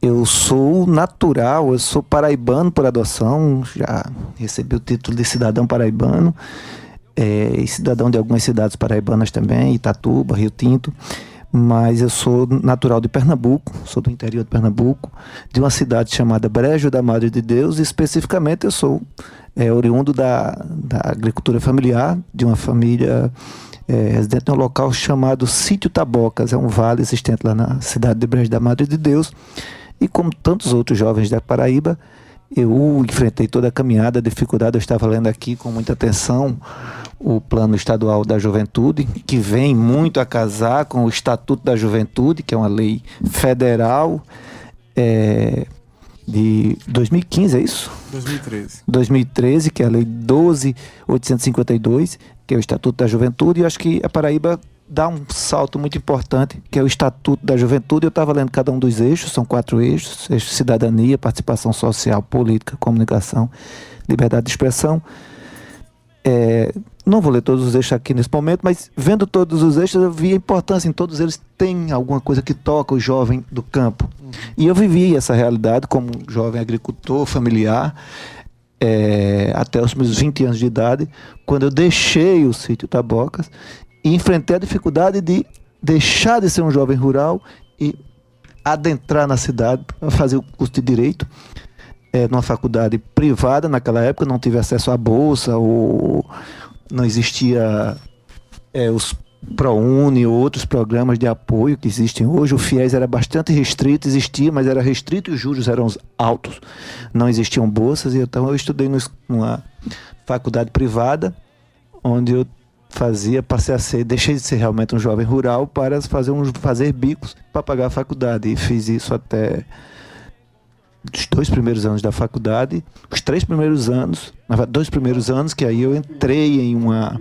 eu sou natural, eu sou paraibano por adoção, já recebi o título de cidadão paraibano, é, e cidadão de algumas cidades paraibanas também, Itatuba, Rio Tinto, mas eu sou natural de Pernambuco, sou do interior de Pernambuco, de uma cidade chamada Brejo da Madre de Deus, e especificamente eu sou é, oriundo da, da agricultura familiar, de uma família é, residente em um local chamado Sítio Tabocas, é um vale existente lá na cidade de Brejo da Madre de Deus. E como tantos outros jovens da Paraíba, eu enfrentei toda a caminhada, a dificuldade. Eu estava lendo aqui com muita atenção o Plano Estadual da Juventude, que vem muito a casar com o Estatuto da Juventude, que é uma lei federal. É, de 2015, é isso? 2013. 2013, que é a Lei 12.852, que é o Estatuto da Juventude, e eu acho que a Paraíba dá um salto muito importante, que é o Estatuto da Juventude. Eu estava lendo cada um dos eixos, são quatro eixos: eixo cidadania, participação social, política, comunicação, liberdade de expressão. É, não vou ler todos os eixos aqui nesse momento, mas vendo todos os eixos, eu vi a importância em todos eles tem alguma coisa que toca o jovem do campo. Uhum. E eu vivi essa realidade como jovem agricultor familiar é, até os meus 20 anos de idade, quando eu deixei o sítio Tabocas e enfrentei a dificuldade de deixar de ser um jovem rural e adentrar na cidade para fazer o curso de direito é, numa faculdade privada naquela época, não tive acesso à bolsa ou não existia é, os ProUni ou outros programas de apoio que existem hoje. O FIES era bastante restrito, existia, mas era restrito e os juros eram altos. Não existiam bolsas, então eu estudei numa faculdade privada, onde eu fazia, passei a ser, deixei de ser realmente um jovem rural para fazer, uns, fazer bicos para pagar a faculdade. E fiz isso até os dois primeiros anos da faculdade, os três primeiros anos, dois primeiros anos, que aí eu entrei em uma.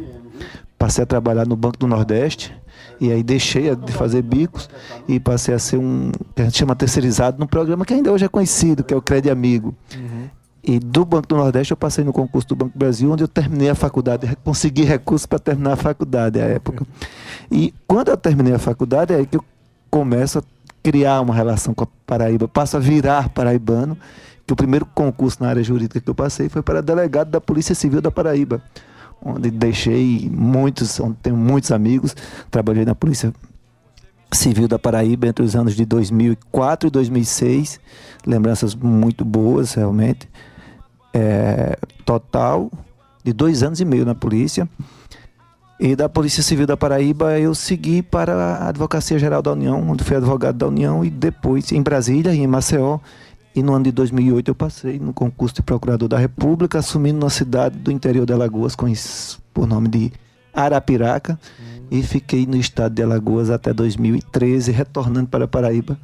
Passei a trabalhar no Banco do Nordeste, e aí deixei de fazer bicos e passei a ser um. que a gente chama terceirizado num programa que ainda hoje é conhecido, que é o Crédito Amigo. Uhum. E do Banco do Nordeste eu passei no concurso do Banco do Brasil, onde eu terminei a faculdade, consegui recursos para terminar a faculdade à época. E quando eu terminei a faculdade, é aí que eu começo a criar uma relação com a Paraíba, passo a virar paraibano, que o primeiro concurso na área jurídica que eu passei foi para delegado da Polícia Civil da Paraíba, onde deixei muitos, onde tenho muitos amigos, trabalhei na Polícia Civil da Paraíba entre os anos de 2004 e 2006, lembranças muito boas realmente, é, total de dois anos e meio na polícia, e da Polícia Civil da Paraíba eu segui para a Advocacia Geral da União, onde fui advogado da União e depois em Brasília e em Maceió E no ano de 2008 eu passei no concurso de procurador da República, assumindo uma cidade do interior de Alagoas, com por nome de Arapiraca, uhum. e fiquei no estado de Alagoas até 2013, retornando para Paraíba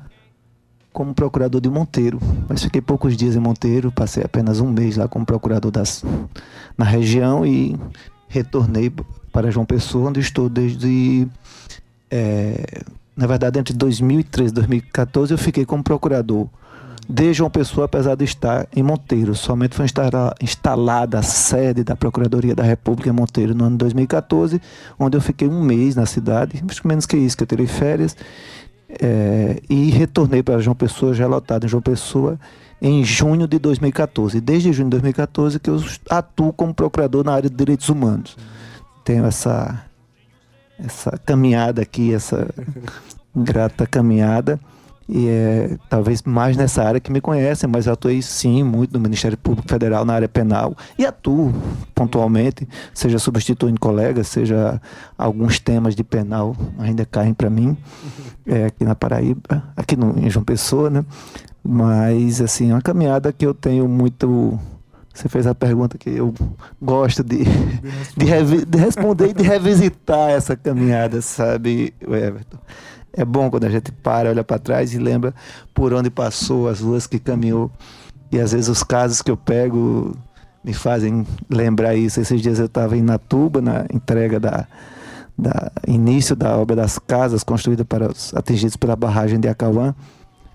como procurador de Monteiro. Mas fiquei poucos dias em Monteiro, passei apenas um mês lá como procurador das, na região e retornei para João Pessoa, onde estou desde. É, na verdade, entre 2013 e 2014 eu fiquei como procurador de João Pessoa, apesar de estar em Monteiro. Somente foi instalada a sede da Procuradoria da República em Monteiro no ano de 2014, onde eu fiquei um mês na cidade, menos que isso, que eu tirei férias, é, e retornei para João Pessoa, já lotado em João Pessoa, em junho de 2014. Desde junho de 2014 que eu atuo como procurador na área de direitos humanos. Tenho essa, essa caminhada aqui, essa <laughs> grata caminhada. E é talvez mais nessa área que me conhecem, mas eu atuei sim muito no Ministério Público Federal na área penal. E atuo pontualmente, seja substituindo colegas, seja alguns temas de penal ainda caem para mim é, aqui na Paraíba, aqui no, em João Pessoa, né? Mas assim, é uma caminhada que eu tenho muito você fez a pergunta que eu gosto de, <laughs> de, de responder e de revisitar essa caminhada, sabe, Everton? É bom quando a gente para, olha para trás e lembra por onde passou, as ruas que caminhou. E às vezes os casos que eu pego me fazem lembrar isso. Esses dias eu estava em Natuba, na entrega da, da início da obra das casas construída para os atingidos pela barragem de Acauã.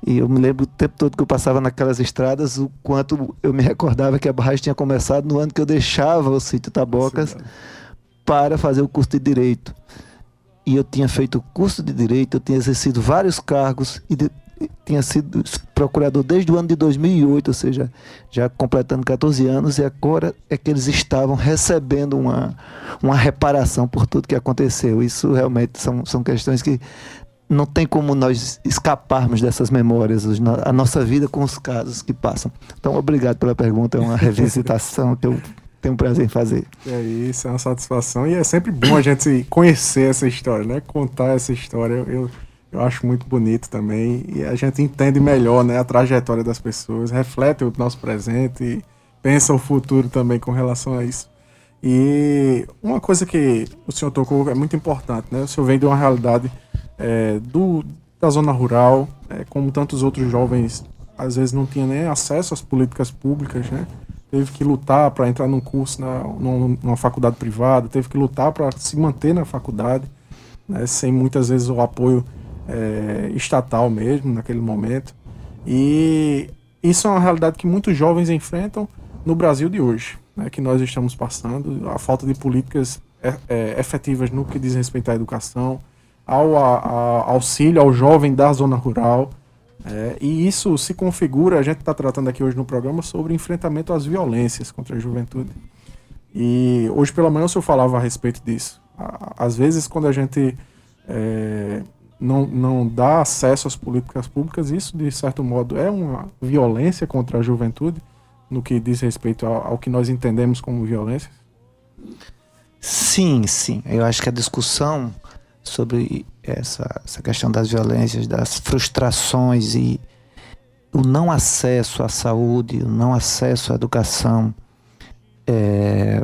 E eu me lembro o tempo todo que eu passava naquelas estradas, o quanto eu me recordava que a barragem tinha começado no ano que eu deixava o sítio Tabocas Sim, para fazer o curso de Direito e eu tinha feito curso de direito, eu tinha exercido vários cargos e de, tinha sido procurador desde o ano de 2008, ou seja, já completando 14 anos, e agora é que eles estavam recebendo uma, uma reparação por tudo que aconteceu. Isso realmente são, são questões que não tem como nós escaparmos dessas memórias, a nossa vida com os casos que passam. Então, obrigado pela pergunta, é uma revisitação que eu tenho um prazer em fazer. É isso, é uma satisfação. E é sempre bom a gente conhecer essa história, né? Contar essa história. Eu, eu acho muito bonito também. E a gente entende melhor né, a trajetória das pessoas, reflete o nosso presente e pensa o futuro também com relação a isso. E uma coisa que o senhor tocou é muito importante, né? O senhor vem de uma realidade é, do, da zona rural, é, como tantos outros jovens, às vezes não tinham nem acesso às políticas públicas, né? teve que lutar para entrar num curso na, numa faculdade privada, teve que lutar para se manter na faculdade, né, sem muitas vezes o apoio é, estatal mesmo naquele momento. E isso é uma realidade que muitos jovens enfrentam no Brasil de hoje, né, que nós estamos passando, a falta de políticas é, é, efetivas no que diz respeito à educação, ao a, a, auxílio ao jovem da zona rural, é, e isso se configura, a gente está tratando aqui hoje no programa sobre enfrentamento às violências contra a juventude. E hoje pela manhã o senhor falava a respeito disso. Às vezes, quando a gente é, não, não dá acesso às políticas públicas, isso, de certo modo, é uma violência contra a juventude, no que diz respeito ao, ao que nós entendemos como violência? Sim, sim. Eu acho que a discussão sobre essa, essa questão das violências, das frustrações e o não acesso à saúde, o não acesso à educação, é,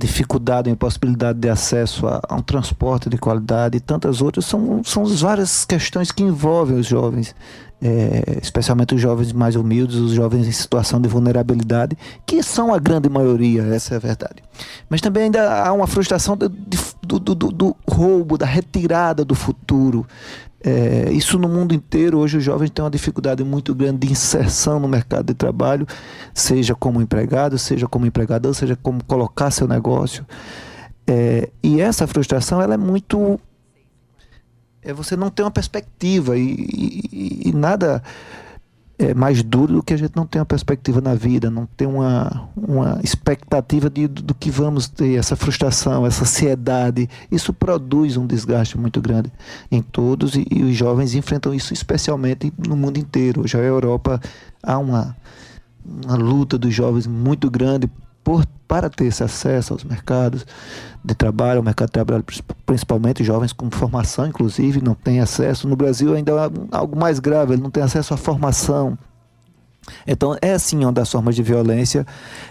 dificuldade, impossibilidade de acesso a, a, um transporte de qualidade e tantas outras, são, são várias questões que envolvem os jovens é, especialmente os jovens mais humildes, os jovens em situação de vulnerabilidade, que são a grande maioria, essa é a verdade. Mas também ainda há uma frustração do, do, do, do roubo, da retirada do futuro. É, isso no mundo inteiro, hoje os jovens têm uma dificuldade muito grande de inserção no mercado de trabalho, seja como empregado, seja como empregador, seja como colocar seu negócio. É, e essa frustração ela é muito é você não ter uma perspectiva e, e, e, nada é mais duro do que a gente não ter uma perspectiva na vida, não ter uma, uma expectativa de, do que vamos ter, essa frustração, essa ansiedade. Isso produz um desgaste muito grande em todos e, e os jovens enfrentam isso especialmente no mundo inteiro. Já a Europa há uma, uma luta dos jovens muito grande por, para ter esse acesso aos mercados de trabalho, ao mercado de trabalho, principalmente jovens com formação, inclusive, não têm acesso. No Brasil ainda é algo mais grave, ele não tem acesso à formação. Então, é assim uma das formas de violência,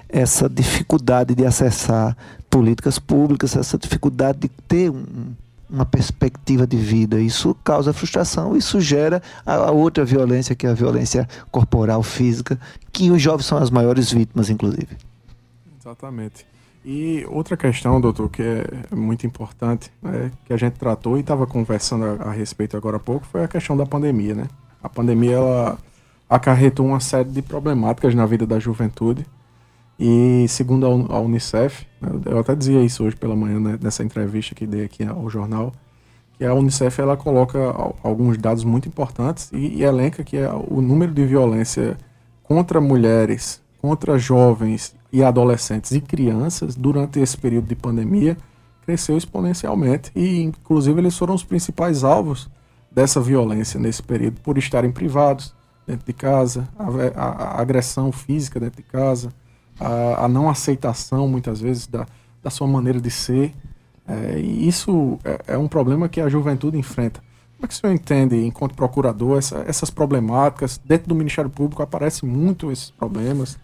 essa dificuldade de acessar políticas públicas, essa dificuldade de ter um, uma perspectiva de vida. Isso causa frustração, isso gera a, outra violência, que é a violência corporal, física, que os jovens são as maiores vítimas, inclusive. Exatamente. E outra questão, doutor, que é muito importante, né, que a gente tratou e estava conversando a, a, respeito agora há pouco, foi a questão da pandemia, né? A pandemia, ela acarretou uma série de problemáticas na vida da juventude. E segundo a Unicef, né, eu até dizia isso hoje pela manhã né, nessa entrevista que dei aqui ao jornal, que a Unicef ela coloca alguns dados muito importantes e, e elenca que é o número de violência contra mulheres, contra jovens e adolescentes e crianças durante esse período de pandemia cresceu exponencialmente e inclusive eles foram os principais alvos dessa violência nesse período por estarem privados dentro de casa, a, a, a agressão física dentro de casa, a, a, não aceitação muitas vezes da, da sua maneira de ser. É, e isso é, é, um problema que a juventude enfrenta. Como é que o senhor entende, enquanto procurador, essa, essas problemáticas? Dentro do Ministério Público aparecem muito esses problemas.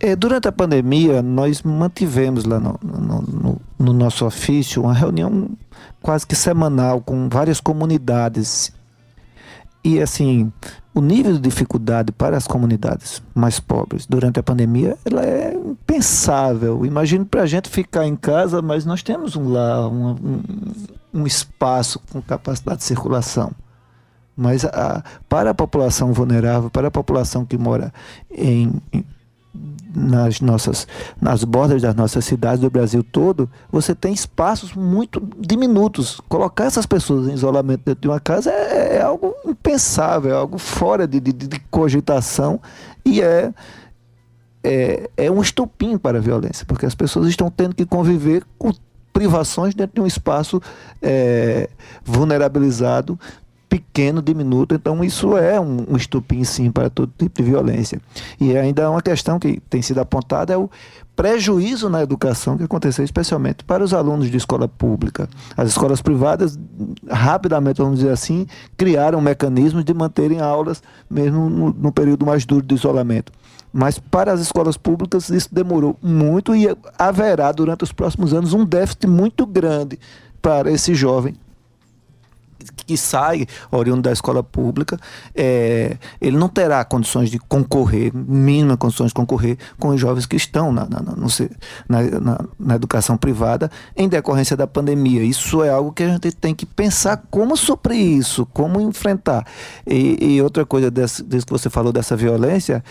É, durante a pandemia, nós mantivemos lá no, no, no, no, nosso ofício uma reunião quase que semanal com várias comunidades. E assim, o nível de dificuldade para as comunidades mais pobres durante a pandemia ela é impensável. Imagine para a gente ficar em casa, mas nós temos um lá, um, um, um espaço com capacidade de circulação. Mas a, para a população vulnerável, para a população que mora em, em nas nossas nas bordas das nossas cidades do Brasil todo, você tem espaços muito diminutos. Colocar essas pessoas em isolamento dentro de uma casa é, é algo impensável, é algo fora de, de, de cogitação e é, é, é um estupim para a violência, porque as pessoas estão tendo que conviver com privações dentro de um espaço é, vulnerabilizado pequeno, diminuto, então isso é um, um estupim sim para todo tipo de violência. E ainda uma questão que tem sido apontada é o prejuízo na educação que aconteceu especialmente para os alunos de escola pública. As escolas privadas, rapidamente, vamos dizer assim, criaram mecanismos de manterem aulas mesmo no, no período mais duro de isolamento. Mas para as escolas públicas isso demorou muito e haverá durante os próximos anos um déficit muito grande para esse jovem que sai oriundo da escola pública, é, ele não terá condições de concorrer, mínima condições de concorrer com os jovens que estão na, na, na, na, na educação privada em decorrência da pandemia. Isso é algo que a gente tem que pensar como suprir isso, como enfrentar. E, e outra coisa desse que você falou dessa violência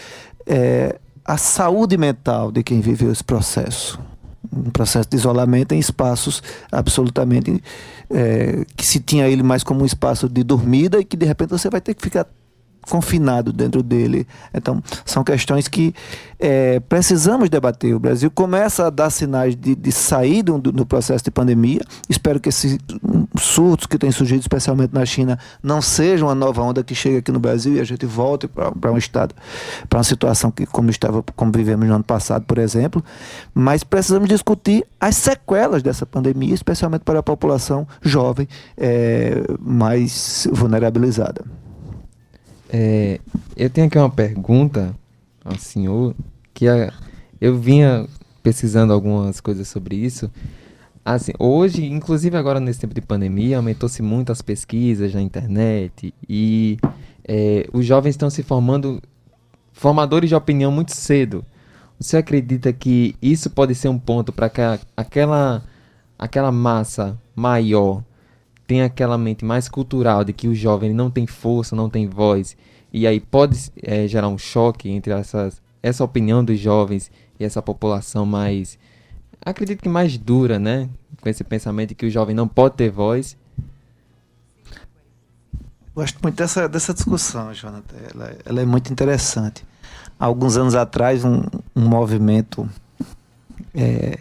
é a saúde mental de quem viveu esse processo um processo de isolamento em espaços absolutamente é, que se tinha ele mais como um espaço de dormida e que de repente você vai ter que ficar confinado dentro dele. Então, são questões que é, precisamos debater. O Brasil começa a dar sinais de, de sair do, do, processo de pandemia. Espero que esses surtos que têm surgido, especialmente na China, não sejam uma nova onda que chega aqui no Brasil e a gente volte para um estado, para uma situação que, como estava, como vivemos no ano passado, por exemplo. Mas precisamos discutir as sequelas dessa pandemia, especialmente para a população jovem é, mais vulnerabilizada. É, eu tenho aqui uma pergunta ao senhor, que a, eu vinha pesquisando algumas coisas sobre isso. Assim, hoje, inclusive agora nesse tempo de pandemia, aumentou-se muito as pesquisas na internet e é, os jovens estão se formando formadores de opinião muito cedo. Você acredita que isso pode ser um ponto para que aquela, aquela massa maior tem aquela mente mais cultural de que o jovem não tem força, não tem voz, e aí pode é, gerar um choque entre essas, essa opinião dos jovens e essa população mais, acredito que mais dura, né? Com esse pensamento de que o jovem não pode ter voz. Gosto muito dessa, dessa discussão, Jonathan. Ela, ela é muito interessante. Há alguns anos atrás, um, um movimento é,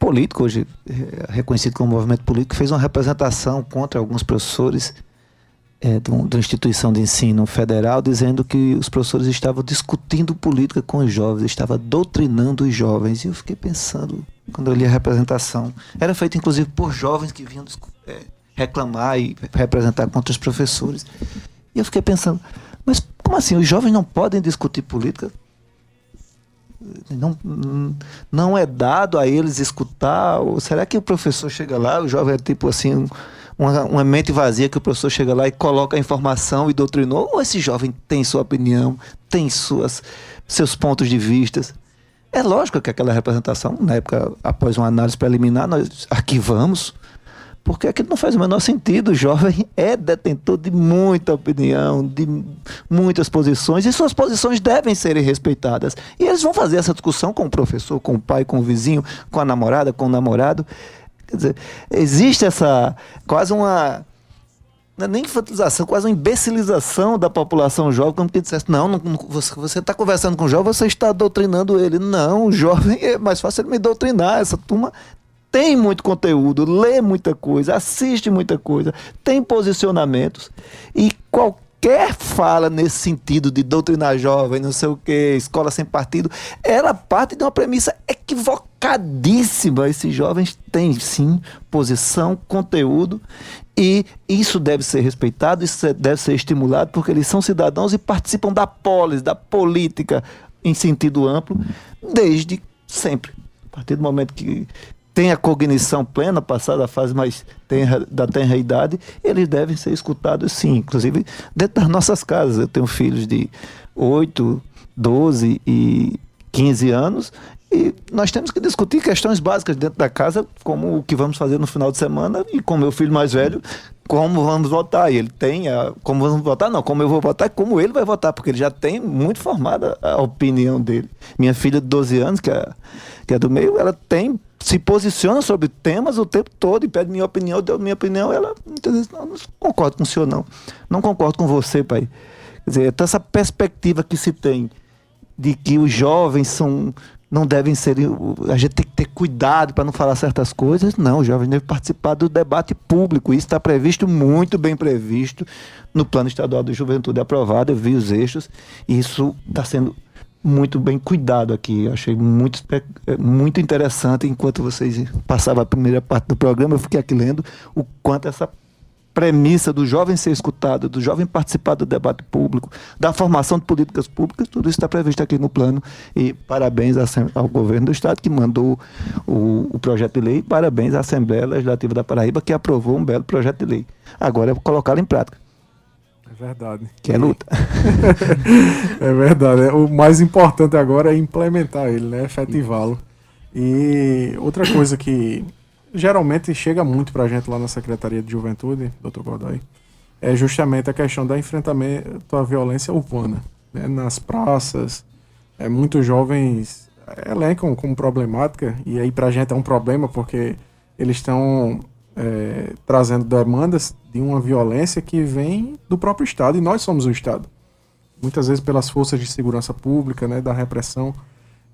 político, hoje é, reconhecido como movimento político, fez uma representação contra alguns professores é, de, uma instituição de ensino federal, dizendo que os professores estavam discutindo política com os jovens, estavam doutrinando os jovens. E eu fiquei pensando, quando eu li a representação, era feita inclusive por jovens que vinham é, reclamar e representar contra os professores. E eu fiquei pensando, mas Como assim? Os jovens não podem discutir política? Não, não é dado a eles escutar? Ou será que o professor chega lá, o jovem é tipo assim, uma, uma mente vazia que o professor chega lá e coloca a informação e doutrinou? Ou esse jovem tem sua opinião, tem suas, seus pontos de vistas? É lógico que aquela representação, na época, após uma análise preliminar, nós arquivamos, porque aquilo não faz o menor sentido. O jovem é detentor de muita opinião, de muitas posições, e suas posições devem ser respeitadas. E eles vão fazer essa discussão com o professor, com o pai, com o vizinho, com a namorada, com o namorado. Quer dizer, existe essa quase uma. Não é nem infantilização, quase uma imbecilização da população jovem, como que dissesse, não, não, você está conversando com o jovem, você está doutrinando ele. Não, o jovem é mais fácil ele me doutrinar. Essa turma tem muito conteúdo, lê muita coisa, assiste muita coisa, tem posicionamentos e qualquer fala nesse sentido de doutrinar jovem, não sei o que, escola sem partido, ela parte de uma premissa equivocadíssima. Esses jovens têm sim posição, conteúdo e isso deve ser respeitado, isso deve ser estimulado porque eles são cidadãos e participam da polis, da política em sentido amplo desde sempre. A partir do momento que tem a cognição plena, passada a fase mais tenra, da tenra idade, eles devem ser escutados sim, inclusive dentro das nossas casas. Eu tenho filhos de 8, 12 e 15 anos e nós temos que discutir questões básicas dentro da casa, como o que vamos fazer no final de semana e com meu filho mais velho, como vamos votar. E ele tem a, como vamos votar, não, como eu vou votar como ele vai votar, porque ele já tem muito formada a opinião dele. Minha filha de 12 anos, que é, que é do meio, ela tem se posiciona sobre temas o tempo todo e pede minha opinião, eu dou minha opinião, ela muitas vezes não, não concordo com o senhor, não. Não concordo com você, pai. Quer dizer, então essa perspectiva que se tem de que os jovens são não devem ser. A gente tem que ter cuidado para não falar certas coisas. Não, os jovens devem participar do debate público. Isso está previsto, muito bem previsto, no Plano Estadual de Juventude aprovado. Eu vi os eixos. E isso está sendo muito bem cuidado aqui. Eu achei muito, é, muito interessante. Enquanto vocês passavam a primeira parte do programa, eu fiquei aqui lendo o quanto essa premissa do jovem ser escutado, do jovem participar do debate público, da formação de políticas públicas, tudo isso está previsto aqui no plano. E parabéns ao governo do Estado que mandou o, o projeto de lei, parabéns à Assembleia Legislativa da Paraíba que aprovou um belo projeto de lei. Agora é colocá-lo em prática. Verdade. Que é luta. <laughs> é verdade. O mais importante agora é implementar ele, né? Efetivá-lo. E outra coisa que geralmente chega muito pra gente lá na Secretaria de Juventude, doutor Godoy, é justamente a questão da enfrentamento à violência urbana. Né? Nas praças, é, muitos jovens elencam como problemática, e aí pra gente é um problema porque eles estão é, trazendo demandas de uma violência que vem do próprio Estado e nós somos o Estado. Muitas vezes pelas forças de segurança pública, né, da repressão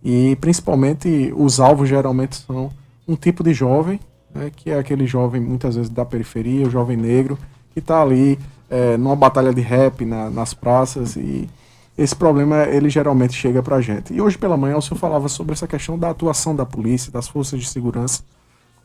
e principalmente os alvos geralmente são um tipo de jovem, né, que é aquele jovem muitas vezes da periferia, o jovem negro que está ali é, numa batalha de rap na, nas praças e esse problema ele geralmente chega para a gente. E hoje pela manhã o senhor falava sobre essa questão da atuação da polícia, das forças de segurança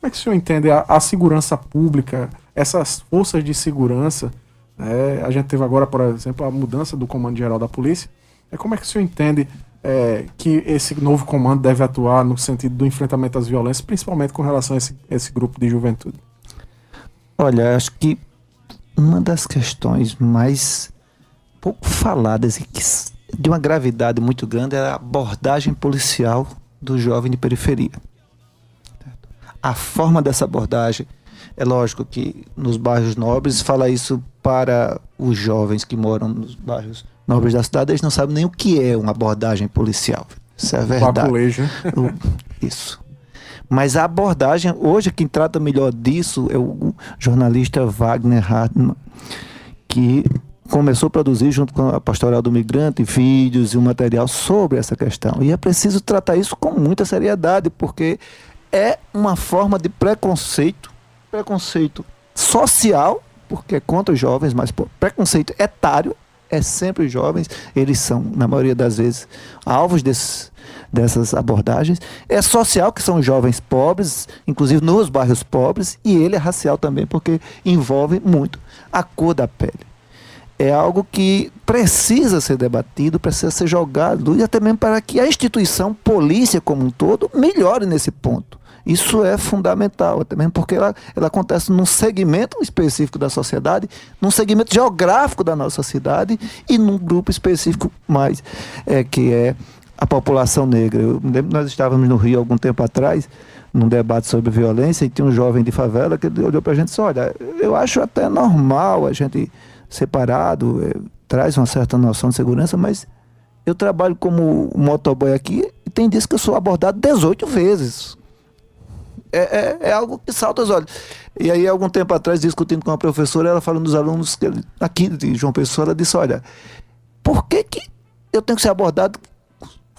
como é que o senhor entende a, a segurança pública, essas forças de segurança? É, a gente teve agora, por exemplo, a mudança do comando geral da polícia. É, como é que o senhor entende é, que esse novo comando deve atuar no sentido do enfrentamento às violências, principalmente com relação a esse, esse grupo de juventude? Olha, acho que uma das questões mais pouco faladas e que de uma gravidade muito grande é a abordagem policial do jovem de periferia a forma dessa abordagem. É lógico que nos bairros nobres, fala isso para os jovens que moram nos bairros nobres da cidade, eles não sabem nem o que é uma abordagem policial. Isso é verdade. Isso. Mas a abordagem, hoje quem trata melhor disso é o jornalista Wagner Hartmann, que começou a produzir junto com a Pastoral do Migrante vídeos e um material sobre essa questão. E é preciso tratar isso com muita seriedade, porque é uma forma de preconceito, preconceito social, porque é contra os jovens, mas pô, preconceito etário, é sempre os jovens, eles são, na maioria das vezes, alvos desses, dessas abordagens. É social, que são jovens pobres, inclusive nos bairros pobres, e ele é racial também, porque envolve muito a cor da pele. é algo que precisa ser debatido, precisa ser jogado, e até mesmo para que a instituição, polícia como um todo, melhore nesse ponto. Isso é fundamental, até mesmo porque ela, ela acontece num segmento específico da sociedade, num segmento geográfico da nossa cidade e num grupo específico mais, é, que é a população negra. Eu lembro nós estávamos no Rio algum tempo atrás, num debate sobre violência, e tinha um jovem de favela que olhou para a gente e disse: Olha, eu acho até normal a gente separado, é, traz uma certa noção de segurança, mas eu trabalho como motoboy aqui e tem dias que eu sou abordado 18 vezes. É, é, é, algo que salta os olhos. E aí, algum tempo atrás, discutindo com a professora, ela falando dos alunos aqui de João Pessoa, ela disse: Olha, por que, que eu tenho que ser abordado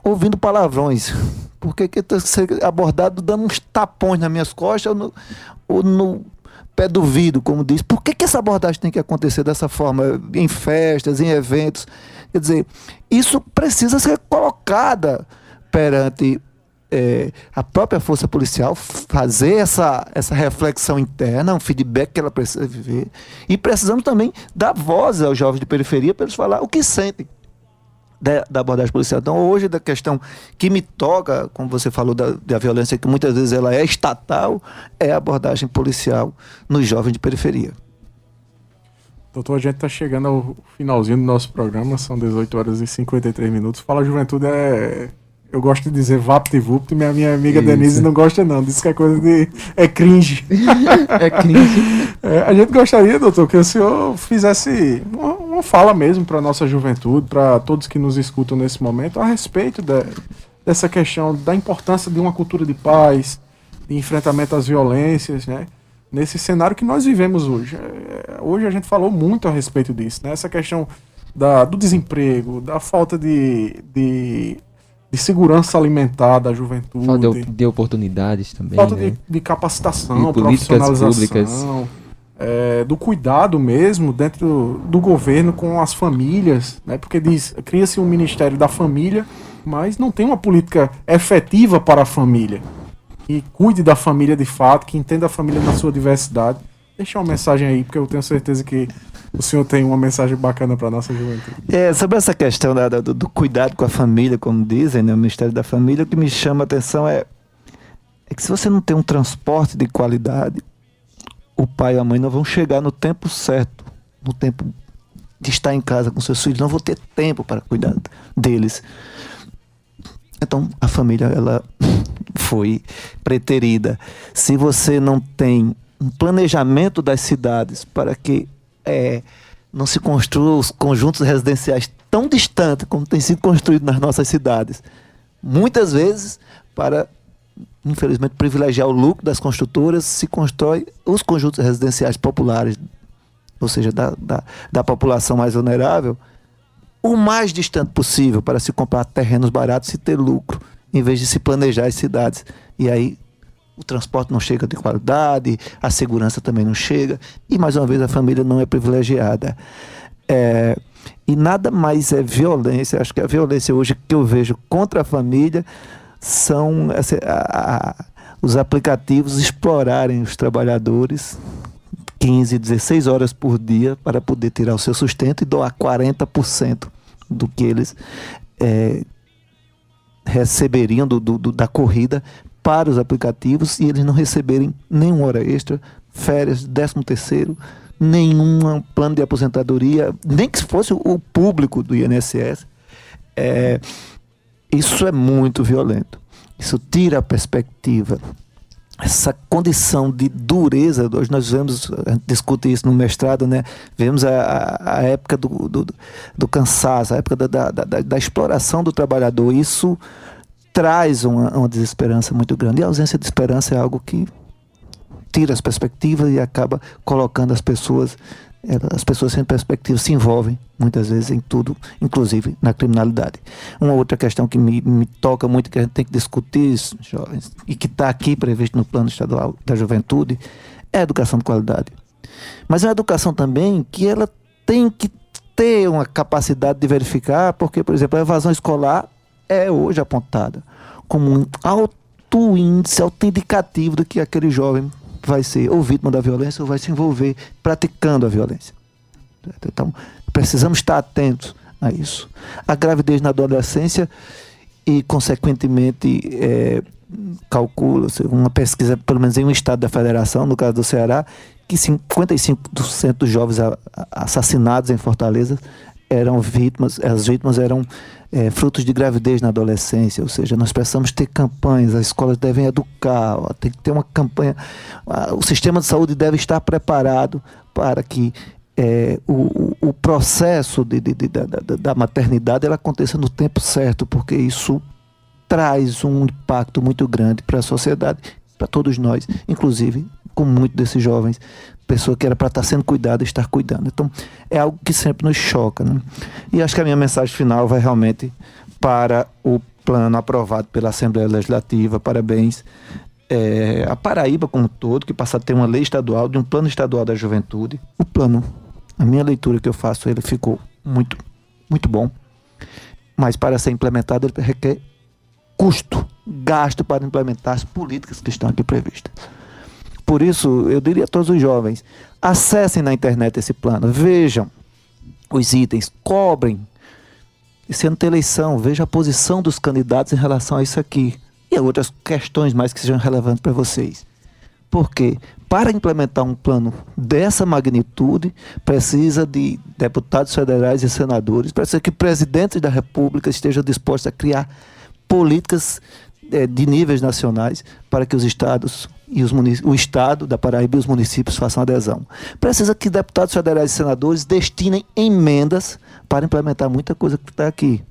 ouvindo palavrões? Por que, que eu tenho que ser abordado dando uns tapões nas minhas costas ou no, ou no pé do vidro, como diz. Por que, que essa abordagem tem que acontecer dessa forma, em festas, em eventos? Quer dizer, isso precisa ser colocada perante é, a própria força policial, fazer essa, essa reflexão interna, um feedback que ela precisa viver. E precisamos também dar voz aos jovens de periferia para eles falar o que sentem da, da, abordagem policial. Então, hoje, da questão que me toca, como você falou, da, da violência, que muitas vezes ela é estatal, é a abordagem policial nos jovens de periferia. Doutor, a gente está chegando ao finalzinho do nosso programa, são 18 horas e 53 minutos. Fala Juventude é eu gosto de dizer vapt-vupt, minha, minha amiga Isso. Denise não gosta não, diz que é coisa de... é cringe. <laughs> é cringe. <laughs> É, a gente gostaria, doutor, que o senhor fizesse uma, uma fala mesmo para nossa juventude, para todos que nos escutam nesse momento, a respeito de, dessa questão da importância de uma cultura de paz, de enfrentamento às violências, né? Nesse cenário que nós vivemos hoje. É, hoje a gente falou muito a respeito disso, né? Essa questão da, do desemprego, da falta de, de de segurança alimentar da juventude. Falta de, de oportunidades também. Falta né? de, de, capacitação, de profissionalização. É, do cuidado mesmo dentro do, do, governo com as famílias, né? Porque diz, cria-se um Ministério da Família, mas não tem uma política efetiva para a família. Que cuide da família de fato, que entenda a família na sua diversidade. Deixa uma mensagem aí, porque eu tenho certeza que o senhor tem uma mensagem bacana para nossa juventude. É, sobre essa questão da, do, do, cuidado com a família, como dizem, né, o Ministério da Família, o que me chama a atenção é, é que se você não tem um transporte de qualidade, o pai e a mãe não vão chegar no tempo certo, no tempo de estar em casa com seus filhos, não vão ter tempo para cuidar deles. Então, a família, ela <laughs> foi preterida. Se você não tem um planejamento das cidades para que é, não se construam os conjuntos residenciais tão distantes como tem sido construído nas nossas cidades. Muitas vezes, para, infelizmente, privilegiar o lucro das construtoras, se constrói os conjuntos residenciais populares, ou seja, da, da, da população mais vulnerável, o mais distante possível para se comprar terrenos baratos e ter lucro, em vez de se planejar as cidades. E aí o transporte não chega de qualidade, a segurança também não chega, e mais uma vez a família não é privilegiada. É, e nada mais é violência, acho que a violência hoje que eu vejo contra a família são assim, a, a, os aplicativos explorarem os trabalhadores 15, 16 horas por dia para poder tirar o seu sustento e doar 40% do que eles é, receberiam do, do, da corrida para os aplicativos e eles não receberem nenhuma hora extra, férias, décimo terceiro, nenhum plano de aposentadoria, nem que fosse o público do INSS. É, isso é muito violento. Isso tira a perspectiva. Essa condição de dureza, hoje nós vemos, a gente discute isso no mestrado, né? Vemos a, a época do, do, do, cansaço, a época da, da, da, da exploração do trabalhador. Isso traz uma, uma desesperança muito grande. E a ausência de esperança é algo que tira as perspectivas e acaba colocando as pessoas as pessoas sem perspectiva se envolvem muitas vezes em tudo, inclusive na criminalidade. Uma outra questão que me, me toca muito, que a gente tem que discutir, jovens, e que está aqui previsto no plano estadual da juventude, é a educação de qualidade. Mas é uma educação também que ela tem que ter uma capacidade de verificar, porque, por exemplo, a evasão escolar é hoje apontada como um alto índice, alto indicativo de que aquele jovem vai ser ou vítima da violência ou vai se envolver praticando a violência. Então, Precisamos estar atentos a isso. A gravidez na adolescência e, consequentemente, é, calcula uma pesquisa, pelo menos em um estado da federação, no caso do Ceará, que 55% dos jovens assassinados em Fortaleza eram vítimas, as vítimas eram é, frutos de gravidez na adolescência, ou seja, nós precisamos ter campanhas, as escolas devem educar, ó, tem que ter uma campanha, o sistema de saúde deve estar preparado para que é, o, o, processo de, de, de, da, da maternidade ela aconteça no tempo certo, porque isso traz um impacto muito grande para a sociedade, para todos nós, inclusive com muitos desses jovens, pessoa que era para estar sendo cuidada, estar cuidando. Então, é algo que sempre nos choca. Né? E acho que a minha mensagem final vai realmente para o plano aprovado pela Assembleia Legislativa. Parabéns. É, a Paraíba como um todo, que passa a ter uma lei estadual, de um plano estadual da juventude. O plano, a minha leitura que eu faço, ele ficou muito, muito bom. Mas para ser implementado, ele requer custo, gasto para implementar as políticas que estão aqui previstas. Por isso, eu diria a todos os jovens: acessem na internet esse plano, vejam os itens, cobrem. Esse ano tem eleição, veja a posição dos candidatos em relação a isso aqui. E outras questões mais que sejam relevantes para vocês. Porque para implementar um plano dessa magnitude, precisa de deputados federais e senadores, precisa que presidentes da República estejam dispostos a criar políticas é, de níveis nacionais para que os estados e os o Estado da Paraíba e os municípios façam adesão. Precisa que deputados federais e senadores destinem emendas para implementar muita coisa que está aqui.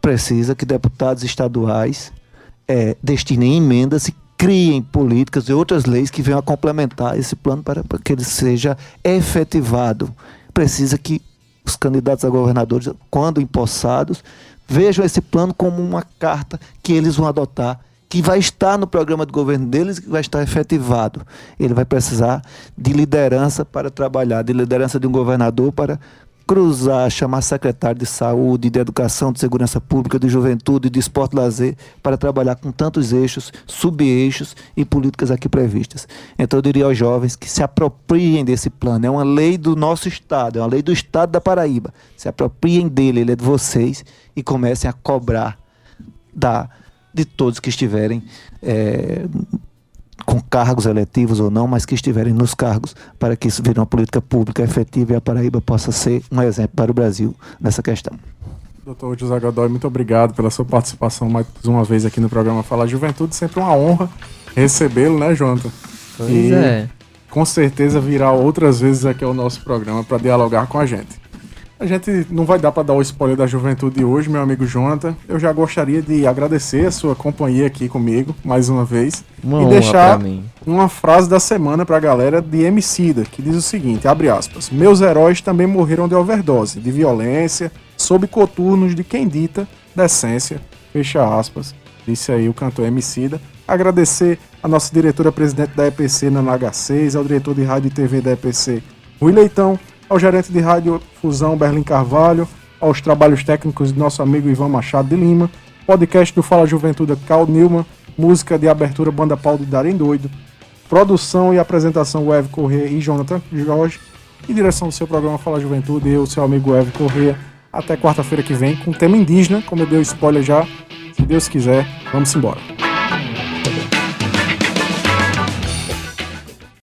Precisa que deputados estaduais é, destinem emendas e criem políticas e outras leis que venham a complementar esse plano para, para que ele seja efetivado. Precisa que os candidatos a governadores, quando empossados, vejam esse plano como uma carta que eles vão adotar que vai estar no programa de governo deles e que vai estar efetivado. Ele vai precisar de liderança para trabalhar, de liderança de um governador para cruzar, chamar secretário de saúde, de educação, de segurança pública, de juventude, de esporte lazer, para trabalhar com tantos eixos, sub-eixos e políticas aqui previstas. Então eu diria aos jovens que se apropriem desse plano. É uma lei do nosso Estado, é uma lei do Estado da Paraíba. Se apropriem dele, ele é de vocês e comecem a cobrar da de todos que estiverem é, com cargos eletivos ou não, mas que estiverem nos cargos, para que isso vire uma política pública efetiva e a Paraíba possa ser um exemplo para o Brasil nessa questão. Doutor José Godoy, muito obrigado pela sua participação mais uma vez aqui no programa Fala Juventude. Sempre uma honra recebê-lo, né, Jonathan? Pois e é. Com certeza virá outras vezes aqui ao nosso programa para dialogar com a gente. A gente não vai dar para dar o spoiler da juventude hoje, meu amigo Jonathan. Eu já gostaria de agradecer a sua companhia aqui comigo, mais uma vez. Uma e deixar uma frase da semana para a galera de Emicida, que diz o seguinte, abre aspas, Meus heróis também morreram de overdose, de violência, sob coturnos de quem dita decência, fecha aspas. Disse aí o cantor Emicida. Agradecer a nossa diretora-presidente da EPC, Nana H6, ao diretor de rádio e TV da EPC, Rui Leitão, ao gerente de rádio Fusão Berlim Carvalho, aos trabalhos técnicos de nosso amigo Ivan Machado de Lima, podcast do Fala Juventude Cal Nilman, música de abertura Banda Paulo de Darem Doido, produção e apresentação Web Corrêa e Jonathan Jorge, e direção do seu programa Fala Juventude, eu, seu amigo Web Corrêa, até quarta-feira que vem, com tema indígena, como eu dei o spoiler já, se Deus quiser, vamos embora.